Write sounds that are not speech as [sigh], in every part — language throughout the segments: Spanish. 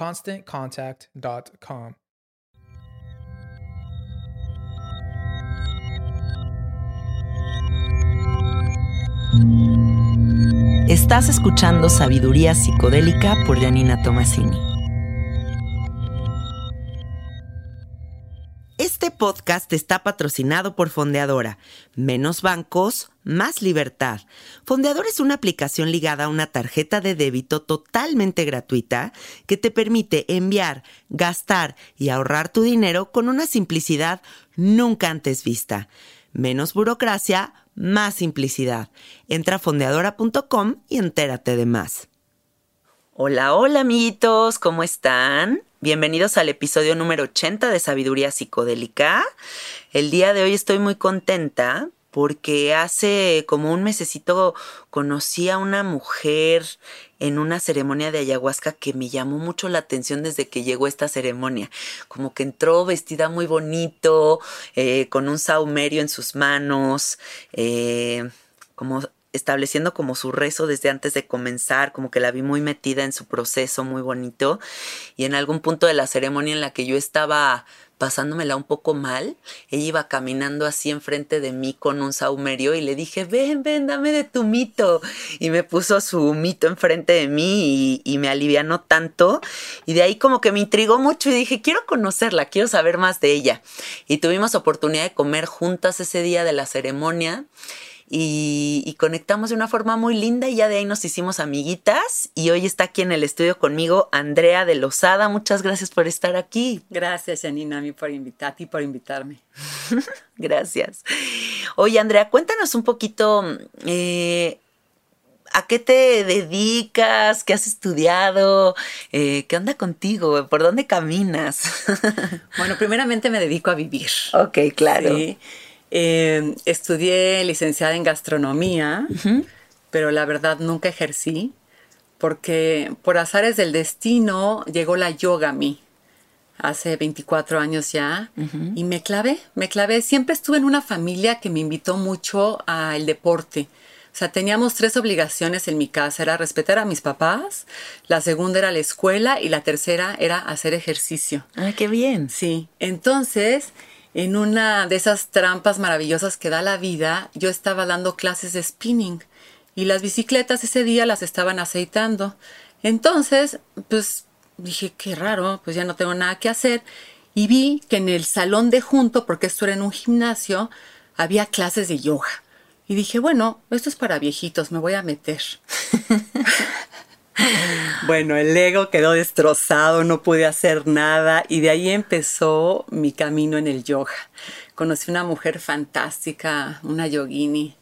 ConstantContact.com. Estás escuchando Sabiduría Psicodélica por Janina Tomasini. Este podcast está patrocinado por Fondeadora. Menos bancos, más libertad. Fondeadora es una aplicación ligada a una tarjeta de débito totalmente gratuita que te permite enviar, gastar y ahorrar tu dinero con una simplicidad nunca antes vista. Menos burocracia, más simplicidad. Entra a fondeadora.com y entérate de más. Hola, hola amiguitos, ¿cómo están? Bienvenidos al episodio número 80 de Sabiduría Psicodélica. El día de hoy estoy muy contenta porque hace como un mesecito conocí a una mujer en una ceremonia de ayahuasca que me llamó mucho la atención desde que llegó esta ceremonia. Como que entró vestida muy bonito, eh, con un saumerio en sus manos, eh, como estableciendo como su rezo desde antes de comenzar, como que la vi muy metida en su proceso, muy bonito. Y en algún punto de la ceremonia en la que yo estaba pasándomela un poco mal, ella iba caminando así enfrente de mí con un saumerio y le dije, ven, ven, dame de tu mito. Y me puso su mito enfrente de mí y, y me alivianó tanto. Y de ahí como que me intrigó mucho y dije, quiero conocerla, quiero saber más de ella. Y tuvimos oportunidad de comer juntas ese día de la ceremonia y, conectamos de una forma muy linda y ya de ahí nos hicimos amiguitas y hoy está aquí en el estudio conmigo Andrea de Lozada. Muchas gracias por estar aquí. Gracias, Janina, a mí por invitarte y por invitarme. [laughs] gracias. Oye, Andrea, cuéntanos un poquito... Eh, ¿A qué te dedicas? ¿Qué has estudiado? Eh, ¿Qué onda contigo? ¿Por dónde caminas? [laughs] bueno, primeramente me dedico a vivir. Ok, claro. Sí. Eh, estudié licenciada en gastronomía, pero la verdad nunca ejercí porque por azares del destino llegó la yoga a mí hace 24 años ya y me clavé, me clavé. Siempre estuve en una familia que me invitó mucho al deporte. O sea, teníamos tres obligaciones en mi casa. Era respetar a mis papás, la segunda era la escuela y la tercera era hacer ejercicio. Ah, qué bien. Sí. Entonces, en una de esas trampas maravillosas que da la vida, yo estaba dando clases de spinning y las bicicletas ese día las estaban aceitando. Entonces, pues dije, qué raro, pues ya no tengo nada que hacer. Y vi que en el salón de junto, porque esto era en un gimnasio, había clases de yoga. Y dije, bueno, esto es para viejitos, me voy a meter. [laughs] [laughs] bueno, el ego quedó destrozado, no pude hacer nada y de ahí empezó mi camino en el yoga. Conocí una mujer fantástica, una yogini,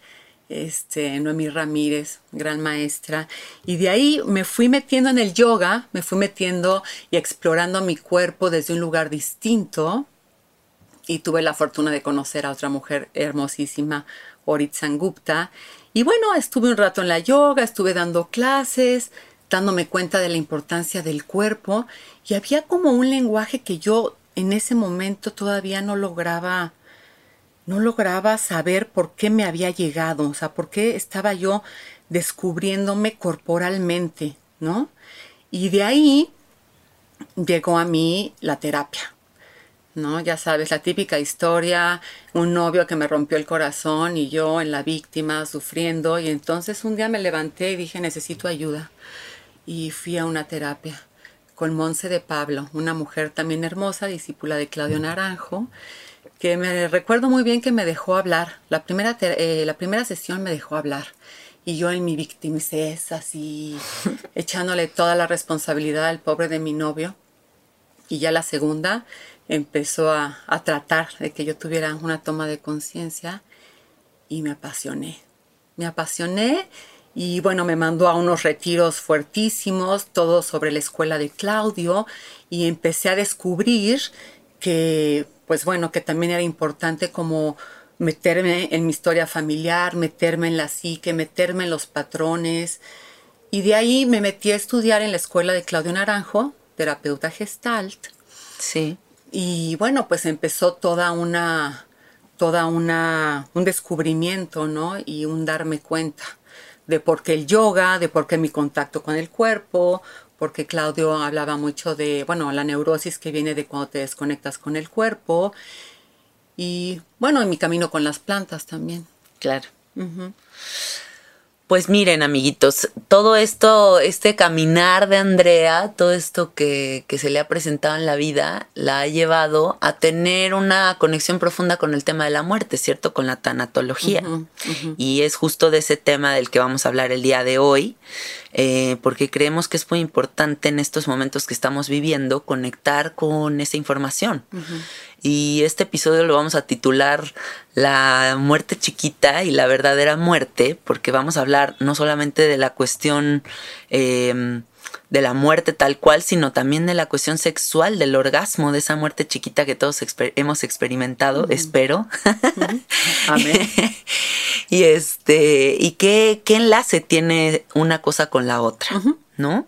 este, Noemí Ramírez, gran maestra, y de ahí me fui metiendo en el yoga, me fui metiendo y explorando mi cuerpo desde un lugar distinto, y tuve la fortuna de conocer a otra mujer hermosísima, Orit Sangupta, y bueno, estuve un rato en la yoga, estuve dando clases, dándome cuenta de la importancia del cuerpo, y había como un lenguaje que yo en ese momento todavía no lograba no lograba saber por qué me había llegado, o sea, por qué estaba yo descubriéndome corporalmente, ¿no? Y de ahí llegó a mí la terapia, ¿no? Ya sabes, la típica historia, un novio que me rompió el corazón y yo en la víctima sufriendo, y entonces un día me levanté y dije, necesito ayuda, y fui a una terapia con Monse de Pablo, una mujer también hermosa, discípula de Claudio Naranjo, que me recuerdo muy bien que me dejó hablar. La primera, eh, la primera sesión me dejó hablar. Y yo en mi victimicez, así, [laughs] echándole toda la responsabilidad al pobre de mi novio. Y ya la segunda empezó a, a tratar de que yo tuviera una toma de conciencia y me apasioné. Me apasioné y bueno, me mandó a unos retiros fuertísimos, todo sobre la escuela de Claudio y empecé a descubrir que pues bueno, que también era importante como meterme en mi historia familiar, meterme en la psique, meterme en los patrones. Y de ahí me metí a estudiar en la escuela de Claudio Naranjo, terapeuta gestalt. Sí. Y bueno, pues empezó toda una, toda una, un descubrimiento, ¿no? Y un darme cuenta de por qué el yoga, de por qué mi contacto con el cuerpo, porque Claudio hablaba mucho de, bueno, la neurosis que viene de cuando te desconectas con el cuerpo y, bueno, en mi camino con las plantas también. Claro. Pues miren, amiguitos, todo esto, este caminar de Andrea, todo esto que, que, se le ha presentado en la vida, la ha llevado a tener una conexión profunda con el tema de la muerte, ¿cierto? Con la tanatología. Y es justo de ese tema del que vamos a hablar el día de hoy, eh, porque creemos que es muy importante en estos momentos que estamos viviendo conectar con esa información. Y este episodio lo vamos a titular La muerte chiquita y la verdadera muerte, porque vamos a hablar no solamente de la cuestión em, de la muerte tal cual, sino también de la cuestión sexual, del orgasmo, de esa muerte chiquita que todos hemos experimentado, espero. Amén. [laughs] y este, y qué, qué enlace tiene una cosa con la otra, ¿no?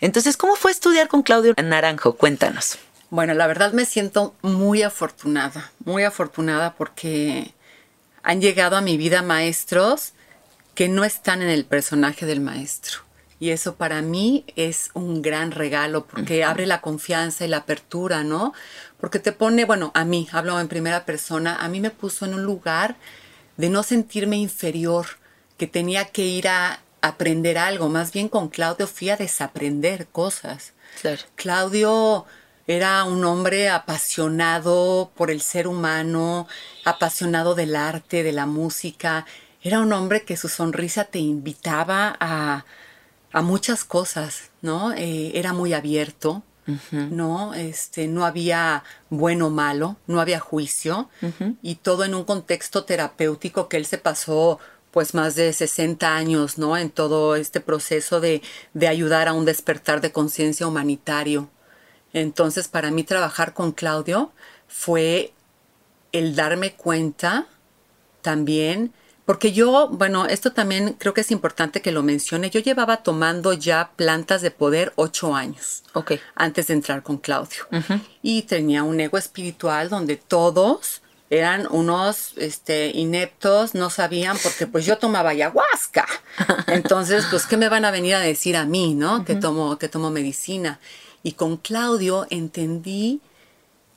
Entonces, ¿cómo fue estudiar con Claudio Naranjo? Cuéntanos. Bueno, la verdad me siento muy afortunada, muy afortunada porque han llegado a mi vida maestros que no están en el personaje del maestro. Y eso para mí es un gran regalo porque abre la confianza y la apertura, ¿no? Porque te pone, bueno, a mí, hablo en primera persona, a mí me puso en un lugar de no sentirme inferior, que tenía que ir a aprender algo. Más bien con Claudio fui a desaprender cosas. Claudio era un hombre apasionado por el ser humano, apasionado del arte, de la música. Era un hombre que su sonrisa te invitaba a, a muchas cosas, ¿no? Eh, era muy abierto, ¿no? Este, no había bueno o malo, no había juicio, y todo en un contexto terapéutico que él se pasó pues más de 60 años, ¿no? En todo este proceso de, de ayudar a un despertar de conciencia humanitario. Entonces, para mí trabajar con Claudio fue el darme cuenta también, porque yo, bueno, esto también creo que es importante que lo mencione, yo llevaba tomando ya plantas de poder ocho años okay. antes de entrar con Claudio. Y tenía un ego espiritual donde todos eran unos este, ineptos, no sabían, porque pues yo tomaba ayahuasca. [laughs] Entonces, pues, ¿qué me van a venir a decir a mí, no? Que tomo, que tomo medicina. Y con Claudio entendí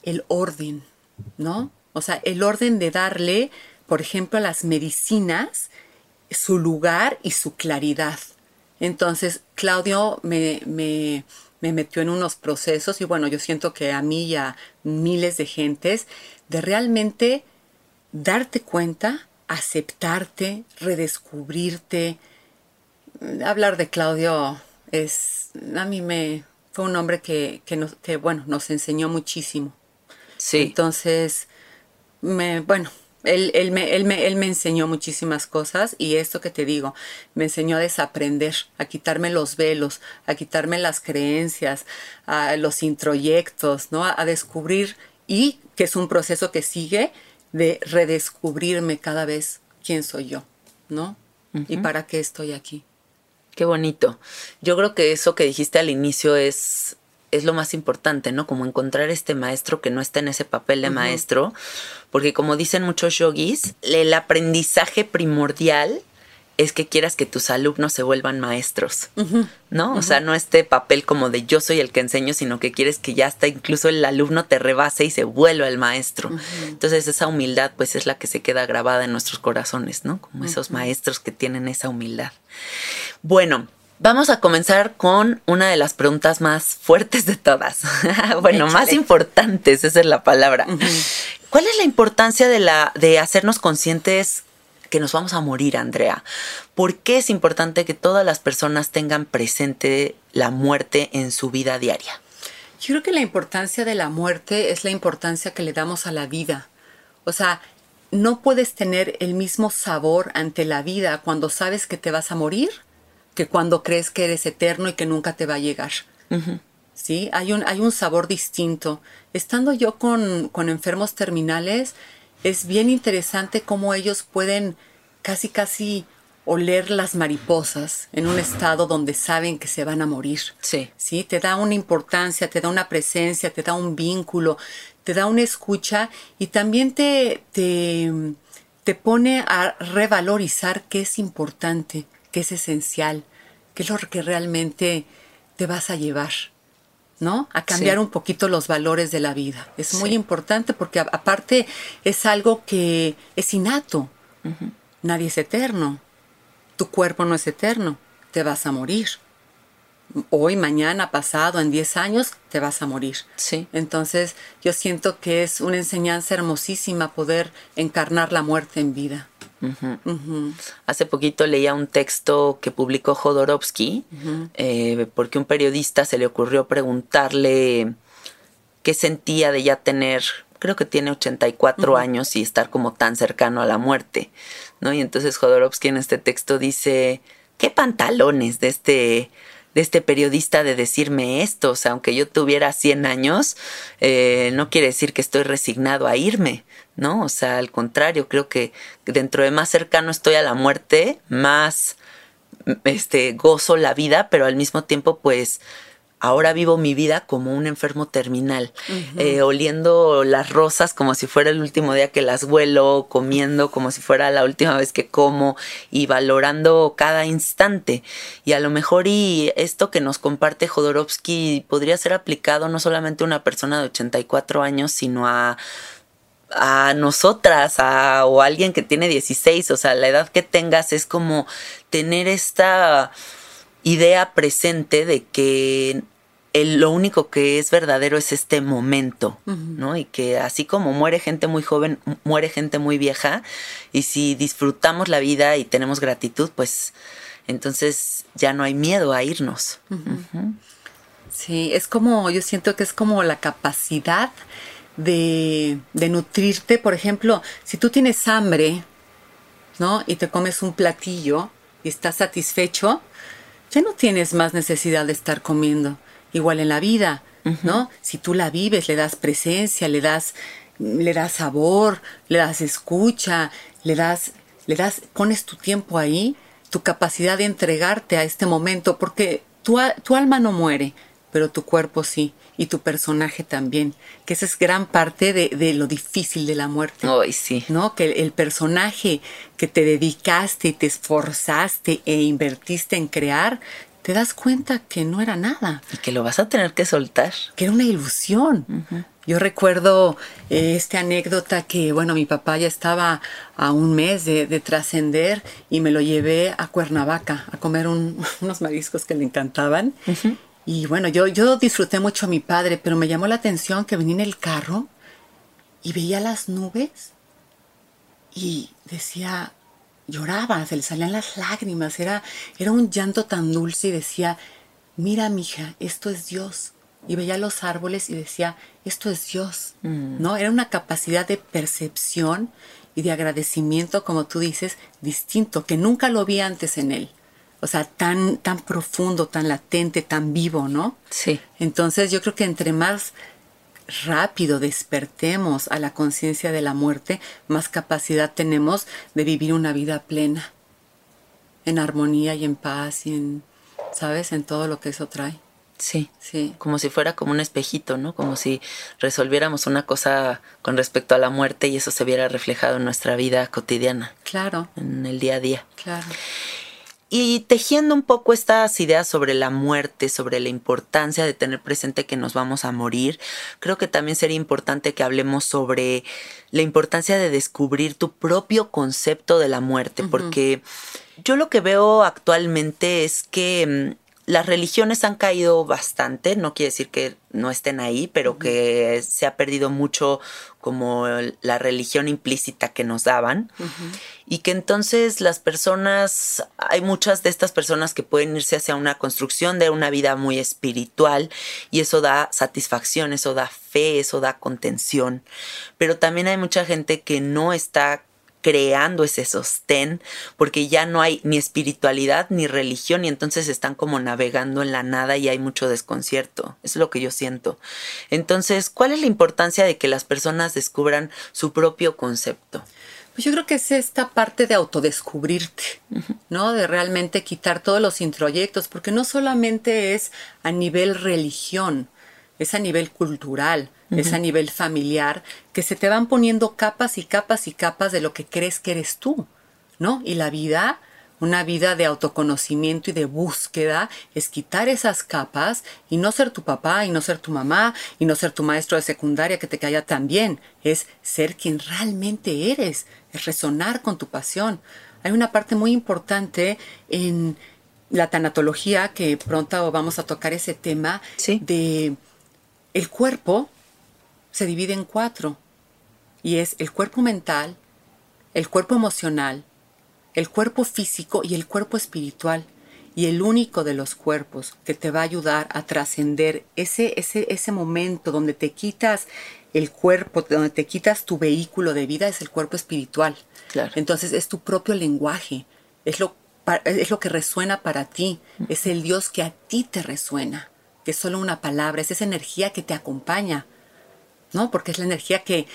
el orden, ¿no? O sea, el orden de darle, por ejemplo, a las medicinas su lugar y su claridad. Entonces, Claudio me, me, me, metió en unos procesos y bueno, yo siento que a mí y a miles de gentes, de realmente darte cuenta aceptarte, redescubrirte. Hablar de Claudio es, a mí me, fue un hombre que, que, nos, que bueno, nos enseñó muchísimo. Sí. Entonces, me, bueno, él, él, me, él, me, él me enseñó muchísimas cosas y esto que te digo, me enseñó a desaprender, a quitarme los velos, a quitarme las creencias, a los introyectos, ¿no? A, a descubrir y que es un proceso que sigue de redescubrirme cada vez quién soy yo, ¿no? Y para qué estoy aquí. Qué bonito. Yo creo que eso que dijiste al inicio es es lo más importante, ¿no? Como encontrar este maestro que no está en ese papel de maestro, porque como dicen muchos yogis, el aprendizaje primordial es que quieras que tus alumnos se vuelvan maestros, ¿no? O sea, no este papel como de yo soy el que enseño, sino que quieres que ya hasta incluso el alumno te rebase y se vuelva el maestro. Entonces esa humildad pues es la que se queda grabada en nuestros corazones, ¿no? Como esos maestros que tienen esa humildad. Bueno, Vamos a comenzar con una de las preguntas más fuertes de todas. [laughs] bueno, más importantes, esa es la palabra. ¿Cuál es la importancia de, la, de hacernos conscientes que nos vamos a morir, Andrea? ¿Por qué es importante que todas las personas tengan presente la muerte en su vida diaria? Yo creo que la importancia de la muerte es la importancia que le damos a la vida. O sea, no puedes tener el mismo sabor ante la vida cuando sabes que te vas a morir que cuando crees que eres eterno y que nunca te va a llegar. ¿Sí? Hay un, hay un sabor distinto. Estando yo con, con enfermos terminales, es bien interesante cómo ellos pueden casi, casi oler las mariposas en un estado donde saben que se van a morir. Sí. Sí, te da una importancia, te da una presencia, te da un vínculo, te da una escucha y también te, te, te pone a revalorizar qué es importante qué es esencial, qué es lo que realmente te vas a llevar, ¿no? A cambiar Sí. un poquito los valores de la vida. Es muy importante porque aparte es algo que es innato. Nadie es eterno. Tu cuerpo no es eterno. Te vas a morir. Hoy, mañana, pasado, en 10 años, te vas a morir. Sí. Entonces, yo siento que es una enseñanza hermosísima poder encarnar la muerte en vida. Hace poquito leía un texto que publicó Jodorowsky, eh, porque un periodista se le ocurrió preguntarle qué sentía de ya tener, creo que tiene 84 años y estar como tan cercano a la muerte, ¿no? Y entonces Jodorowsky en este texto dice, ¿qué pantalones de este de este periodista de decirme esto, o sea, aunque yo tuviera 100 años, eh, no quiere decir que estoy resignado a irme, ¿no? O sea, al contrario, creo que dentro de más cercano estoy a la muerte, más este gozo la vida, pero al mismo tiempo, pues ahora vivo mi vida como un enfermo terminal, eh, oliendo las rosas como si fuera el último día que las huelo, comiendo como si fuera la última vez que como y valorando cada instante. Y a lo mejor y esto que nos comparte Jodorowsky podría ser aplicado no solamente a una persona de 84 años, sino a a nosotras a, o a alguien que tiene 16, o sea, la edad que tengas es como tener esta idea presente de que el- lo único que es verdadero es este momento, ¿no? Y que así como muere gente muy joven, mu- muere gente muy vieja, y si disfrutamos la vida y tenemos gratitud, pues entonces ya no hay miedo a irnos. Sí, es como, yo siento que es como la capacidad de, de nutrirte. Por ejemplo, si tú tienes hambre, ¿no? Y te comes un platillo y estás satisfecho, ya no tienes más necesidad de estar comiendo. Igual en la vida, ¿no? Si tú la vives, le das presencia, le das, le das sabor, le das escucha, le das, le das, pones tu tiempo ahí, tu capacidad de entregarte a este momento, porque tu, tu alma no muere, pero tu cuerpo sí, y tu personaje también, que esa es gran parte de, de lo difícil de la muerte. Ay, sí. ¿no? Que el, el personaje que te dedicaste y te esforzaste e invertiste en crear, te das cuenta que no era nada, Y que lo vas a tener que soltar. que era una ilusión. Yo recuerdo eh, esta anécdota que, bueno, mi papá ya estaba a un mes de, de trascender y me lo llevé a Cuernavaca a comer un- [laughs] unos mariscos que le encantaban. Y bueno, yo, yo disfruté mucho a mi padre, pero me llamó la atención que venía en el carro y veía las nubes y decía, lloraba, se le salían las lágrimas, era, era un llanto tan dulce y decía, mira mija, esto es Dios. Y veía los árboles y decía, esto es Dios. Mm. ¿No? Era una capacidad de percepción y de agradecimiento, como tú dices, distinto, que nunca lo vi antes en él. O sea, tan, tan profundo, tan latente, tan vivo, ¿no? Sí. Entonces yo creo que entre más rápido despertemos a la conciencia de la muerte, más capacidad tenemos de vivir una vida plena, en armonía y en paz y en, ¿sabes? En todo lo que eso trae. Sí. Sí. Como si fuera como un espejito, ¿no? Como si resolviéramos una cosa con respecto a la muerte y eso se viera reflejado en nuestra vida cotidiana, Claro, en el día a día. claro. Y tejiendo un poco estas ideas sobre la muerte, sobre la importancia de tener presente que nos vamos a morir, creo que también sería importante que hablemos sobre la importancia de descubrir tu propio concepto de la muerte, porque yo lo que veo actualmente es que mm, las religiones han caído bastante, no quiere decir que no estén ahí, pero que se ha perdido mucho como la religión implícita que nos daban. Y que entonces las personas, hay muchas de estas personas que pueden irse hacia una construcción de una vida muy espiritual y eso da satisfacción, eso da fe, eso da contención, pero también hay mucha gente que no está creando ese sostén porque ya no hay ni espiritualidad ni religión y entonces están como navegando en la nada y hay mucho desconcierto. Es lo que yo siento. Entonces, ¿cuál es la importancia de que las personas descubran su propio concepto? Pues yo creo que es esta parte de autodescubrirte, ¿no? De realmente quitar todos los introyectos, porque no solamente es a nivel religión, es a nivel cultural, es a nivel familiar, que se te van poniendo capas y capas y capas de lo que crees que eres tú, ¿no? Y la vida, una vida de autoconocimiento y de búsqueda, es quitar esas capas y no ser tu papá y no ser tu mamá y no ser tu maestro de secundaria que te caiga tan bien, es ser quien realmente eres, es resonar con tu pasión. Hay una parte muy importante en la tanatología que pronto vamos a tocar ese tema Sí. de el cuerpo se divide en cuatro y es el cuerpo mental, el cuerpo emocional, el cuerpo físico y el cuerpo espiritual. Y el único de los cuerpos que te va a ayudar a trascender ese, ese, ese momento donde te quitas el cuerpo, donde te quitas tu vehículo de vida, es el cuerpo espiritual. Claro. Entonces es tu propio lenguaje, es lo, es lo que resuena para ti, es el Dios que a ti te resuena, que es solo una palabra, es esa energía que te acompaña, ¿no? Porque es la energía que,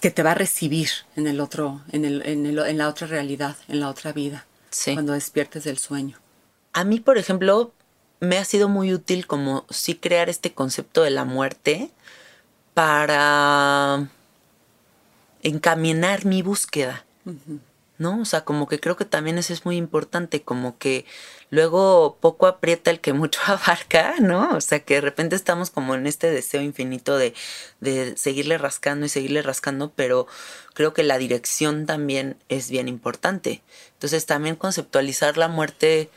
que te va a recibir en el otro, en, el, en, el- en la otra realidad, en la otra vida, Sí. cuando despiertes del sueño. A mí, por ejemplo, me ha sido muy útil como sí crear este concepto de la muerte para encaminar mi búsqueda. ¿No? O sea, como que creo que también eso es muy importante, como que luego poco aprieta el que mucho [laughs] abarca, ¿no? O sea, que de repente estamos como en este deseo infinito de, de seguirle rascando y seguirle rascando, pero creo que la dirección también es bien importante. Entonces, también conceptualizar la muerte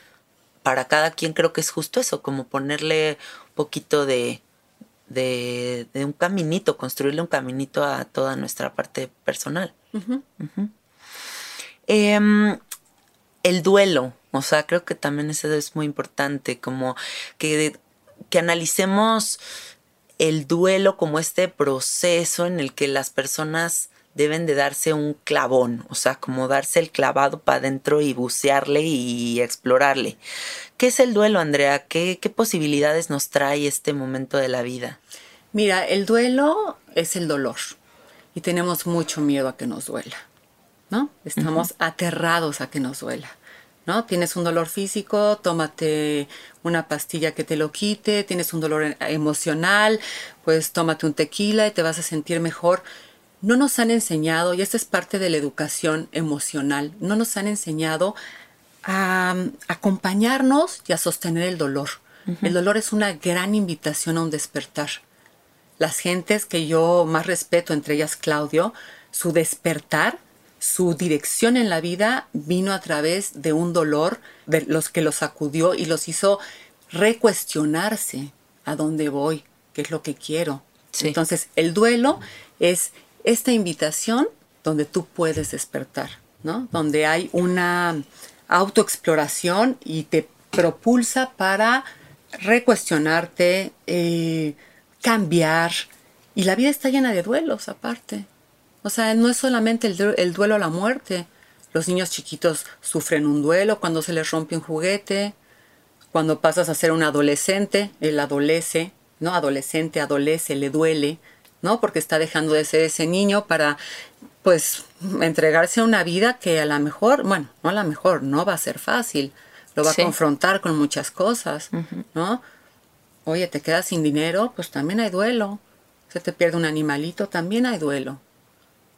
para cada quien creo que es justo eso, como ponerle un poquito de, de, de un caminito, construirle un caminito a toda nuestra parte personal. Em, el duelo, o sea, creo que también eso es muy importante, como que, que analicemos el duelo como este proceso en el que las personas deben de darse un clavón, o sea, como darse el clavado para adentro y bucearle y explorarle. ¿Qué es el duelo, Andrea? ¿Qué, ¿Qué posibilidades nos trae este momento de la vida? Mira, el duelo es el dolor y tenemos mucho miedo a que nos duela, ¿no? Estamos aterrados a que nos duela, ¿no? Tienes un dolor físico, tómate una pastilla que te lo quite, tienes un dolor emocional, pues tómate un tequila y te vas a sentir mejor. No nos han enseñado, y esta es parte de la educación emocional, no nos han enseñado a um, acompañarnos y a sostener el dolor. El dolor es una gran invitación a un despertar las gentes que yo más respeto, entre ellas Claudio, su despertar, su dirección en la vida vino a través de un dolor de los que los sacudió y los hizo recuestionarse a dónde voy, qué es lo que quiero. Sí. Entonces, el duelo es esta invitación donde tú puedes despertar, ¿no? Donde hay una autoexploración y te propulsa para recuestionarte, eh, cambiar. Y la vida está llena de duelos aparte. O sea, no es solamente el, el, duelo a la muerte. Los niños chiquitos sufren un duelo cuando se les rompe un juguete, cuando pasas a ser un adolescente, él adolece, ¿no? Adolescente, adolece, le duele, ¿no? Porque está dejando de ser ese niño para, pues, entregarse a una vida que a lo mejor, bueno, no a lo mejor, no va a ser fácil, lo va sí. a confrontar con muchas cosas, uh -huh. ¿no? Oye, te quedas sin dinero, pues también hay duelo. Se te pierde un animalito, también hay duelo.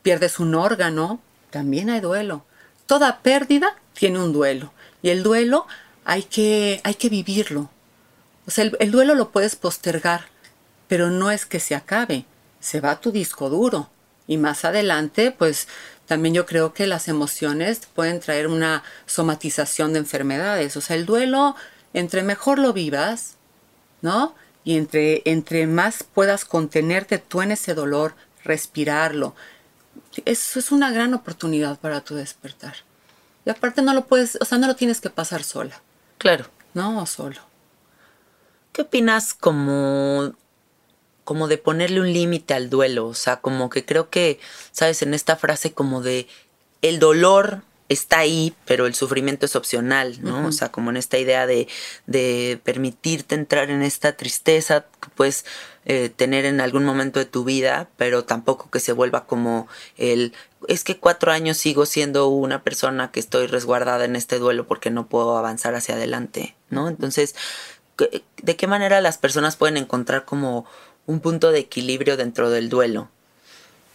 Pierdes un órgano, también hay duelo. Toda pérdida tiene un duelo. Y el duelo hay que, hay que vivirlo. O sea, el, el duelo lo puedes postergar, pero no es que se acabe. Se va tu disco duro. Y más adelante, pues también yo creo que las emociones pueden traer una somatización de enfermedades. O sea, el duelo, entre mejor lo vivas, ¿no? Y entre, entre más puedas contenerte tú en ese dolor, respirarlo, eso es una gran oportunidad para tu despertar. Y aparte no lo puedes, o sea, no lo tienes que pasar sola. Claro. No, solo. ¿Qué opinas como como de ponerle un límite al duelo, o sea, como que creo que, sabes, en esta frase como de el dolor está ahí, pero el sufrimiento es opcional, ¿no? Uh -huh. O sea, como en esta idea de, de, permitirte entrar en esta tristeza que puedes eh, tener en algún momento de tu vida, pero tampoco que se vuelva como el, es que cuatro años sigo siendo una persona que estoy resguardada en este duelo porque no puedo avanzar hacia adelante, ¿no? Entonces, ¿de qué manera las personas pueden encontrar como un punto de equilibrio dentro del duelo?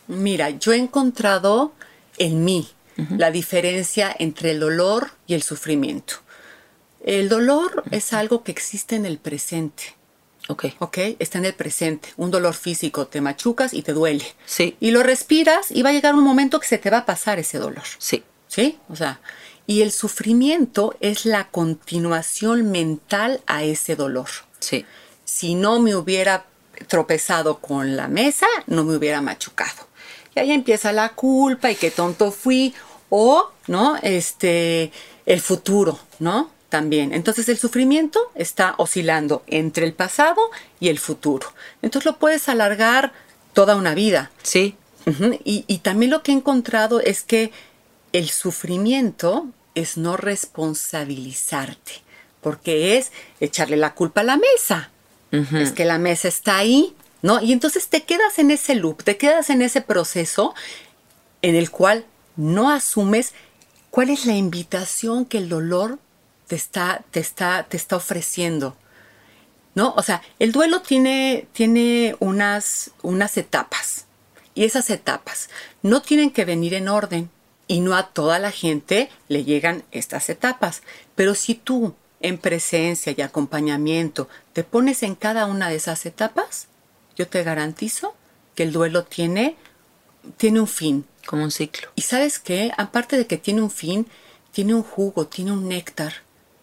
Mira, yo he encontrado en mí uh -huh. la diferencia entre el dolor y el sufrimiento. El dolor uh -huh. es algo que existe en el presente. Ok. Ok, está en el presente. Un dolor físico, te machucas y te duele. Sí. Y lo respiras y va a llegar un momento que se te va a pasar ese dolor. Sí. Sí, o sea, y el sufrimiento es la continuación mental a ese dolor. Sí. Si no me hubiera tropezado con la mesa, no me hubiera machucado. Y ahí empieza la culpa y qué tonto fui. O, ¿no? Este, el futuro, ¿no? También. Entonces el sufrimiento está oscilando entre el pasado y el futuro. Entonces lo puedes alargar toda una vida. Sí. Uh -huh. y, y también lo que he encontrado es que el sufrimiento es no responsabilizarte, porque es echarle la culpa a la mesa. Uh -huh. Es que la mesa está ahí, ¿no? Y entonces te quedas en ese loop, te quedas en ese proceso en el cual no asumes cuál es la invitación que el dolor te está, te está, te está ofreciendo. ¿No? O sea, el duelo tiene, tiene unas, unas etapas. Y esas etapas no tienen que venir en orden. Y no a toda la gente le llegan estas etapas. Pero si tú en presencia y acompañamiento te pones en cada una de esas etapas, yo te garantizo que el duelo tiene, tiene un fin. Como un ciclo. Y sabes qué, aparte de que tiene un fin, tiene un jugo, tiene un néctar,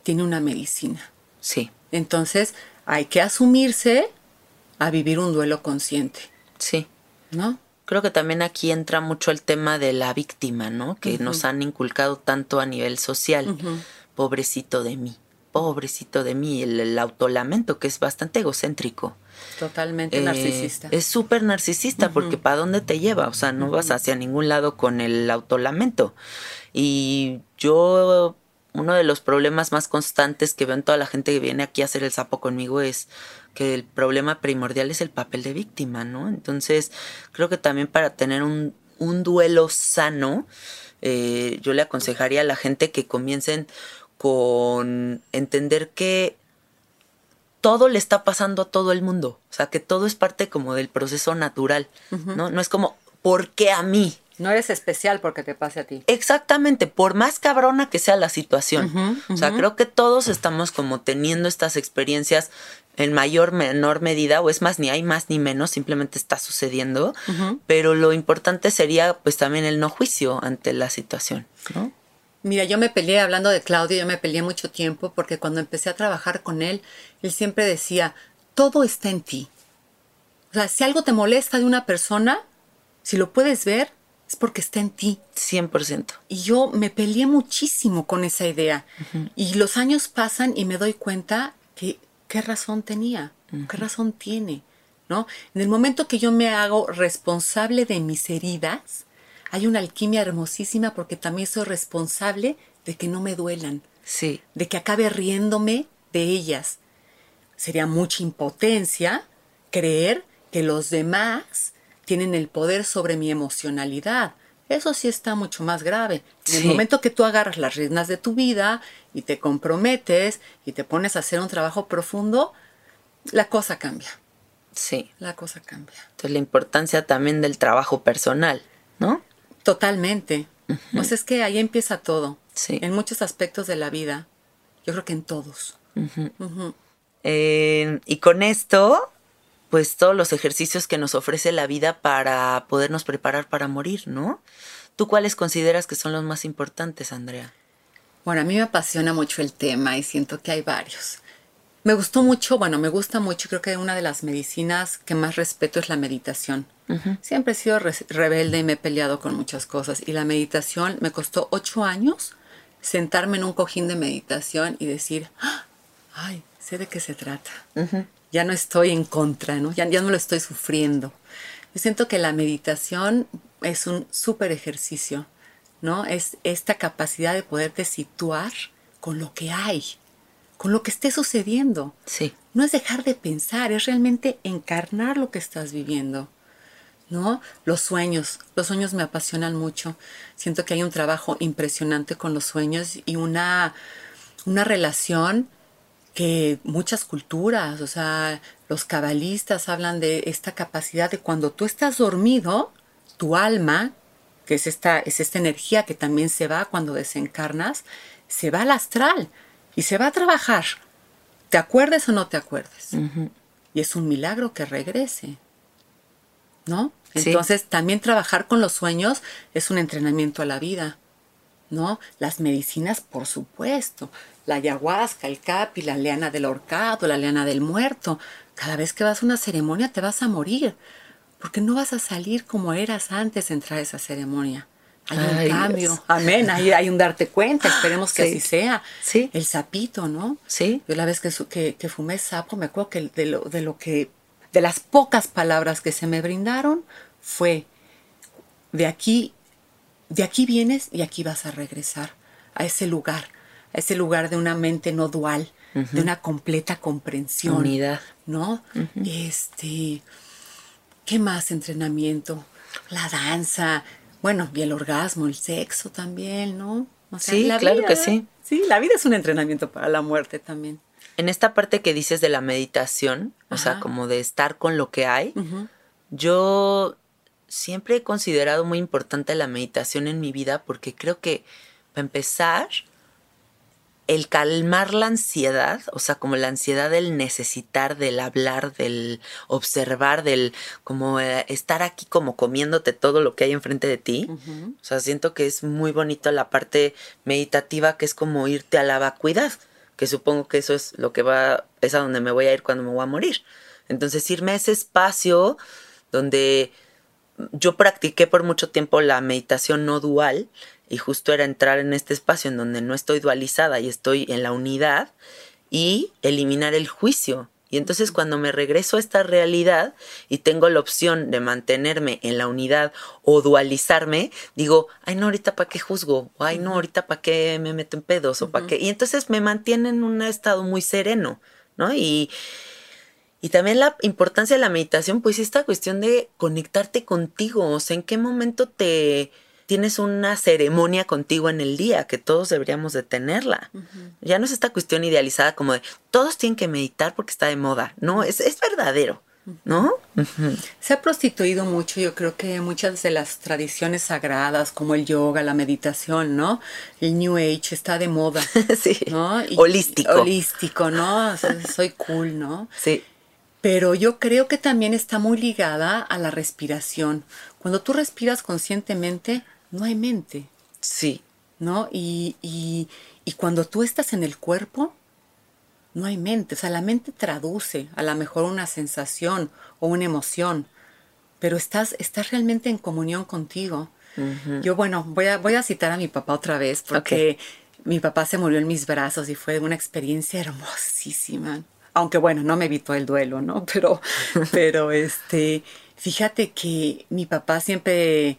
tiene una medicina. Sí. Entonces hay que asumirse a vivir un duelo consciente. Sí. ¿No? Creo que también aquí entra mucho el tema de la víctima, ¿no? Que uh -huh. nos han inculcado tanto a nivel social. Uh -huh. Pobrecito de mí pobrecito de mí, el, el, autolamento que es bastante egocéntrico. Totalmente eh, narcisista. Es súper narcisista uh -huh. porque ¿para dónde te lleva? O sea, no uh -huh. vas hacia ningún lado con el autolamento. Y yo, uno de los problemas más constantes que veo en toda la gente que viene aquí a hacer el sapo conmigo es que el problema primordial es el papel de víctima, ¿no? Entonces, creo que también para tener un, un duelo sano, eh, yo le aconsejaría a la gente que comiencen con entender que todo le está pasando a todo el mundo. O sea, que todo es parte como del proceso natural, uh -huh. ¿no? No es como, ¿por qué a mí? No eres especial porque te pase a ti. Exactamente, por más cabrona que sea la situación. Uh -huh, uh -huh. O sea, creo que todos estamos como teniendo estas experiencias en mayor, menor medida, o es más, ni hay más ni menos, simplemente está sucediendo. Pero lo importante sería pues también el no juicio ante la situación, ¿no? Mira, yo me peleé, hablando de Claudio, yo me peleé mucho tiempo porque cuando empecé a trabajar con él, él siempre decía, todo está en ti. O sea, si algo te molesta de una persona, si lo puedes ver, es porque está en ti. 100%. Y yo me peleé muchísimo con esa idea. Y los años pasan y me doy cuenta que qué razón tenía, qué razón tiene, ¿no? En el momento que yo me hago responsable de mis heridas, hay una alquimia hermosísima porque también soy responsable de que no me duelan. Sí. De que acabe riéndome de ellas. Sería mucha impotencia creer que los demás tienen el poder sobre mi emocionalidad. Eso sí está mucho más grave. En el Sí. momento que tú agarras las riendas de tu vida y te comprometes y te pones a hacer un trabajo profundo, la cosa cambia. Sí. La cosa cambia. Entonces la importancia también del trabajo personal, ¿no? Totalmente. Pues es que ahí empieza todo. Sí. En muchos aspectos de la vida. Yo creo que en todos. Eh, y con esto, pues todos los ejercicios que nos ofrece la vida para podernos preparar para morir, ¿no? ¿Tú cuáles consideras que son los más importantes, Andrea? Bueno, a mí me apasiona mucho el tema y siento que hay varios. Me gustó mucho, bueno, me gusta mucho, creo que una de las medicinas que más respeto es la meditación. Siempre he sido re- rebelde y me he peleado con muchas cosas. Y la meditación me costó ocho años sentarme en un cojín de meditación y decir, "Ah, ay, sé de qué se trata. Ya no estoy en contra, ¿no? Ya, ya no lo estoy sufriendo. Yo siento que la meditación es un súper ejercicio, ¿no? Es esta capacidad de poderte situar con lo que hay, con lo que esté sucediendo. Sí. No es dejar de pensar, es realmente encarnar lo que estás viviendo. ¿No? Los sueños, los sueños me apasionan mucho. Siento que hay un trabajo impresionante con los sueños y una, una relación que muchas culturas, o sea, los cabalistas hablan de esta capacidad de cuando tú estás dormido, tu alma, que es esta, es esta energía que también se va cuando desencarnas, se va al astral y se va a trabajar. ¿Te acuerdes o no te acuerdes? Y es un milagro que regrese. ¿No? Sí. Entonces, también trabajar con los sueños es un entrenamiento a la vida. ¿No? Las medicinas, por supuesto. La ayahuasca, el capi, la leana del horcado, la leana del muerto. Cada vez que vas a una ceremonia te vas a morir. Porque no vas a salir como eras antes de entrar a esa ceremonia. Hay un cambio. Dios. Amén. Hay, hay un darte cuenta. Esperemos que Sí. así sea. Sí. El sapito, ¿no? Sí. Yo la vez que, que fumé sapo, me acuerdo que de lo, de lo que, de las pocas palabras que se me brindaron, fue de aquí, de aquí vienes y aquí vas a regresar a ese lugar, a ese lugar de una mente no dual, de una completa comprensión. Unidad. ¿No? Este, ¿qué más entrenamiento? La danza, bueno, y el orgasmo, el sexo también, ¿no? O Sí, claro que sí. Sí, la vida es un entrenamiento para la muerte también. En esta parte que dices de la meditación, o sea, como de estar con lo que hay, yo siempre he considerado muy importante la meditación en mi vida porque creo que, para empezar, el calmar la ansiedad, o sea, como la ansiedad del necesitar, del hablar, del observar, del como eh, estar aquí como comiéndote todo lo que hay enfrente de ti. O sea, siento que es muy bonito la parte meditativa que es como irte a la vacuidad, que supongo que eso es lo que va, es a donde me voy a ir cuando me voy a morir. Entonces, irme a ese espacio donde yo practiqué por mucho tiempo la meditación no dual y justo era entrar en este espacio en donde no estoy dualizada y estoy en la unidad y eliminar el juicio. Y entonces cuando me regreso a esta realidad y tengo la opción de mantenerme en la unidad o dualizarme, digo, ay no, ahorita para qué juzgo, o ay no, ahorita para qué me meto en pedos, o para qué. Y entonces me mantiene en un estado muy sereno, ¿no? Y, y también la importancia de la meditación, pues esta cuestión de conectarte contigo, o sea, en qué momento te tienes una ceremonia contigo en el día, que todos deberíamos de tenerla. Ya no es esta cuestión idealizada como de todos tienen que meditar porque está de moda. No, es, es verdadero, ¿no? Se ha prostituido mucho, yo creo que muchas de las tradiciones sagradas, como el yoga, la meditación, ¿no? El New Age está de moda. [laughs] sí. ¿no? Y- Holístico. Holístico, ¿no? O sea, [laughs] soy cool, ¿no? Sí. Pero yo creo que también está muy ligada a la respiración. Cuando tú respiras conscientemente, no hay mente, Sí. ¿no? Y, y, y cuando tú estás en el cuerpo, no hay mente. O sea, la mente traduce a lo mejor una sensación o una emoción, pero estás, estás realmente en comunión contigo. Yo, bueno, voy a, voy a citar a mi papá otra vez porque mi papá se murió en mis brazos y fue una experiencia hermosísima. Aunque bueno, no me evitó el duelo, ¿no? Pero, [laughs] pero este, fíjate que mi papá siempre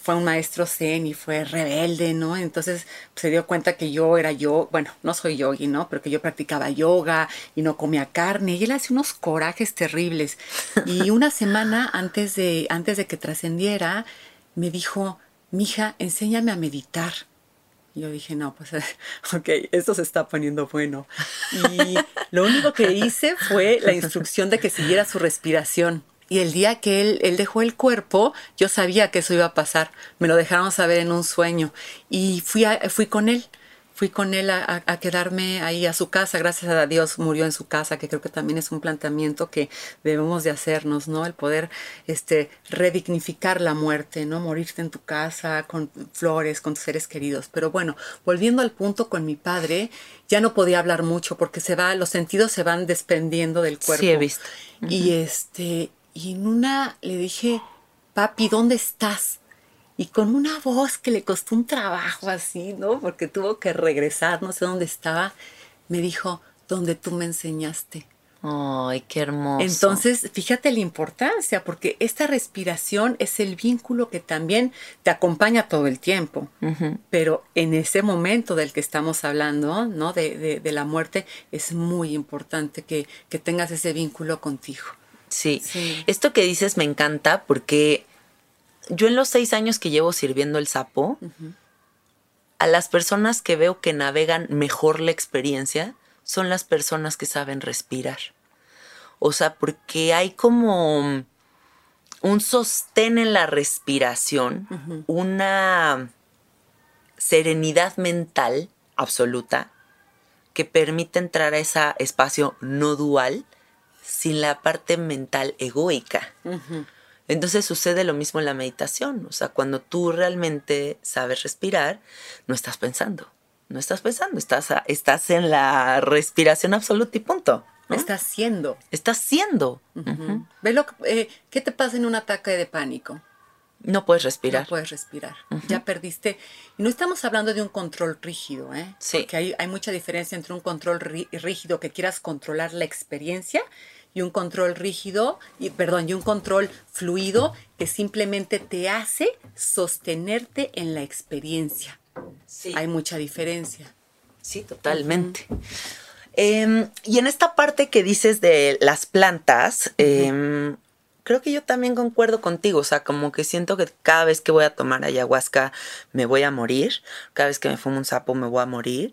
fue un maestro zen y fue rebelde, ¿no? Entonces pues, se dio cuenta que yo era yo, bueno, no soy yogi, ¿no? Pero que yo practicaba yoga y no comía carne y él hace unos corajes terribles. Y una semana antes de, antes de que trascendiera, me dijo, mija, enséñame a meditar. Y yo dije, no, pues, [laughs] ok, esto se está poniendo bueno. Y lo único que hice fue la instrucción de que siguiera su respiración. Y el día que él, él dejó el cuerpo, yo sabía que eso iba a pasar. Me lo dejaron saber en un sueño. Y fui, fui con él. Fui con él a, quedarme ahí a su casa. Gracias a Dios murió en su casa, que creo que también es un planteamiento que debemos de hacernos, ¿no? El poder este, redignificar la muerte, ¿no? Morirte en tu casa con flores, con tus seres queridos. Pero bueno, volviendo al punto con mi padre, ya no podía hablar mucho porque se va, los sentidos se van desprendiendo del cuerpo. Sí, he visto. Y este, y en una le dije, papi, ¿dónde estás? Y con una voz que le costó un trabajo así, ¿no? Porque tuvo que regresar, no sé dónde estaba, me dijo, donde tú me enseñaste. Ay, qué hermoso. Entonces, fíjate la importancia, porque esta respiración es el vínculo que también te acompaña todo el tiempo. Pero en ese momento del que estamos hablando, ¿no? De, de, la muerte, es muy importante que, que tengas ese vínculo contigo. Sí. Esto que dices me encanta porque yo en los seis años que llevo sirviendo el sapo, a las personas que veo que navegan mejor la experiencia son las personas que saben respirar. O sea, porque hay como un sostén en la respiración, una serenidad mental absoluta que permite entrar a ese espacio no dual sin la parte mental egoica. Entonces sucede lo mismo en la meditación. O sea, cuando tú realmente sabes respirar, no estás pensando. No estás pensando, estás, estás en la respiración absoluta y punto. Estás siendo. Estás siendo. Eh, ¿Qué te pasa en un ataque de pánico? No puedes respirar. No puedes respirar. Ya perdiste. Y no estamos hablando de un control rígido, ¿eh? Sí. Porque hay, hay mucha diferencia entre un control rígido que quieras controlar la experiencia y un control rígido, y perdón, y un control fluido que simplemente te hace sostenerte en la experiencia. Sí. Hay mucha diferencia. Sí, totalmente. Em, y en esta parte que dices de las plantas, em, creo que yo también concuerdo contigo, o sea, como que siento que cada vez que voy a tomar ayahuasca me voy a morir, cada vez que me fumo un sapo me voy a morir.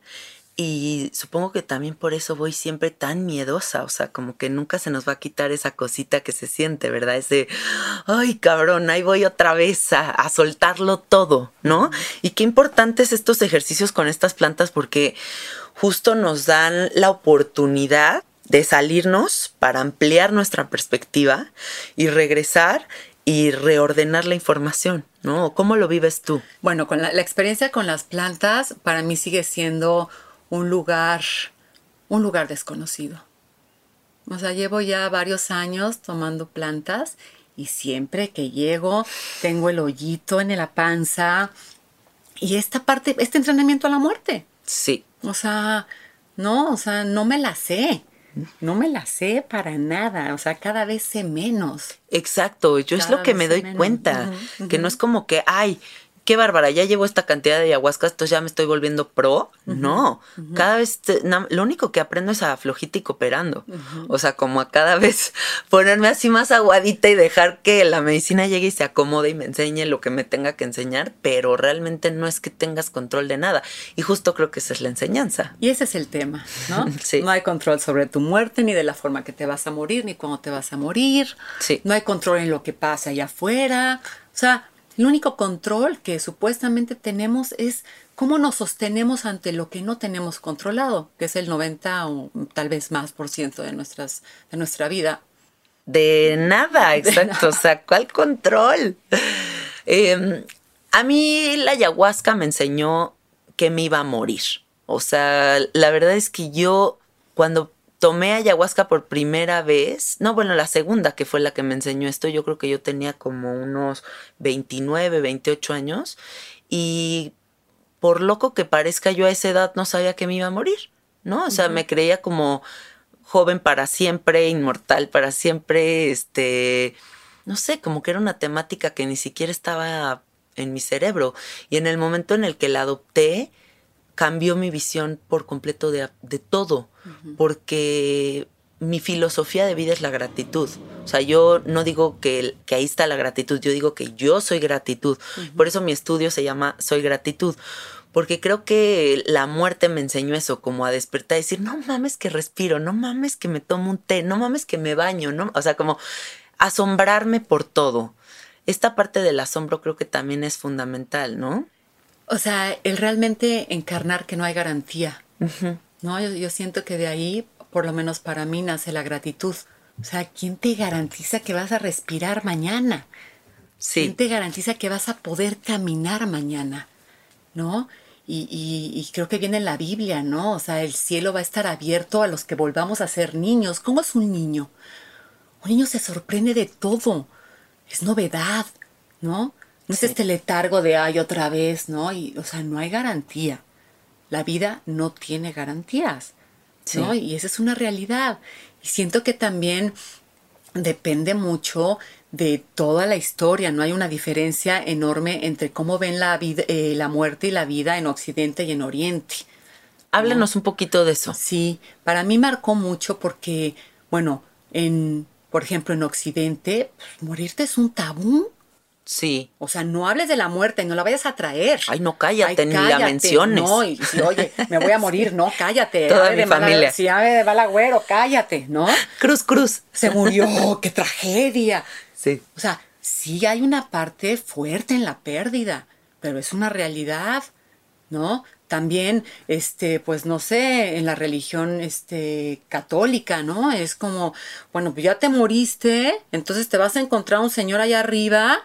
Y supongo que también por eso voy siempre tan miedosa, o sea, como que nunca se nos va a quitar esa cosita que se siente, ¿verdad? Ese, ay cabrón, ahí voy otra vez a, soltarlo todo, ¿no? Y qué importantes estos ejercicios con estas plantas porque justo nos dan la oportunidad de salirnos para ampliar nuestra perspectiva y regresar y reordenar la información, ¿no? ¿Cómo lo vives tú? Bueno, con la experiencia con las plantas para mí sigue siendo un lugar, un lugar desconocido. O sea, llevo ya varios años tomando plantas y siempre que llego tengo el hoyito en la panza y esta parte, este entrenamiento a la muerte. Sí. O sea, no, o sea, no me la sé. No me la sé para nada, o sea, cada vez sé menos. Exacto, yo es lo que me doy cuenta, que no es como que, ay, qué bárbara, ya llevo esta cantidad de ayahuasca, entonces ya me estoy volviendo pro. no, cada vez, lo único que aprendo es a flojita y cooperando. O sea, como a cada vez [laughs] ponerme así más aguadita y dejar que la medicina llegue y se acomode y me enseñe lo que me tenga que enseñar, pero realmente no es que tengas control de nada. Y justo creo que esa es la enseñanza. Y ese es el tema, ¿no? [laughs] sí. No hay control sobre tu muerte, ni de la forma que te vas a morir, ni cuándo te vas a morir. Sí. No hay control en lo que pasa allá afuera. O sea, el único control que supuestamente tenemos es cómo nos sostenemos ante lo que no tenemos controlado, que es el 90 o tal vez más por ciento de, nuestras, de nuestra vida. De nada, [laughs] exacto. O sea, ¿cuál control? Em, a mí la ayahuasca me enseñó que me iba a morir. O sea, la verdad es que yo cuando tomé ayahuasca por primera vez, no, bueno, la segunda que fue la que me enseñó esto, yo creo que yo tenía como unos 29, 28 años y por loco que parezca yo a esa edad no sabía que me iba a morir, ¿no? O sea, me creía como joven para siempre, inmortal para siempre, este, no sé, como que era una temática que ni siquiera estaba en mi cerebro. Y en el momento en el que la adopté, cambió mi visión por completo de, todo, porque mi filosofía de vida es la gratitud. O sea, yo no digo que, que ahí está la gratitud, yo digo que yo soy gratitud. Por eso mi estudio se llama Soy gratitud. Porque creo que la muerte me enseñó eso, como a despertar y decir, no mames que respiro, no mames que me tomo un té, no mames que me baño, ¿no? O sea, como asombrarme por todo. Esta parte del asombro creo que también es fundamental, ¿no? O sea, el realmente encarnar que no hay garantía, ¿no? Yo, siento que de ahí, por lo menos para mí, nace la gratitud. O sea, ¿quién te garantiza que vas a respirar mañana? Sí. ¿Quién te garantiza que vas a poder caminar mañana? ¿No? Y, y, creo que viene en la Biblia, ¿no? O sea, el cielo va a estar abierto a los que volvamos a ser niños. ¿Cómo es un niño? Un niño se sorprende de todo. Es novedad, ¿no? No es este letargo de ay otra vez, ¿no? Y, o sea, no hay garantía. La vida no tiene garantías, ¿no? Y esa es una realidad. Y siento que también depende mucho de toda la historia, no hay una diferencia enorme entre cómo ven la, vida, eh, la muerte y la vida en Occidente y en Oriente. Háblenos un poquito de eso. Sí, para mí marcó mucho porque, bueno, en, por ejemplo, en Occidente, pues, morirte es un tabú. Sí. O sea, no hables de la muerte, no la vayas a traer. Ay, no, cállate, ni la menciones. No, y, oye, me voy a morir, no, cállate. [laughs] Toda mi familia. si ave de balagüero, cállate, ¿no? Cruz, cruz. Se murió, [laughs] qué tragedia. Sí. O sea, sí hay una parte fuerte en la pérdida, pero es una realidad, ¿no? También, este, pues no sé, en la religión este, católica, ¿no? Es como, bueno, pues ya te moriste, entonces te vas a encontrar un señor allá arriba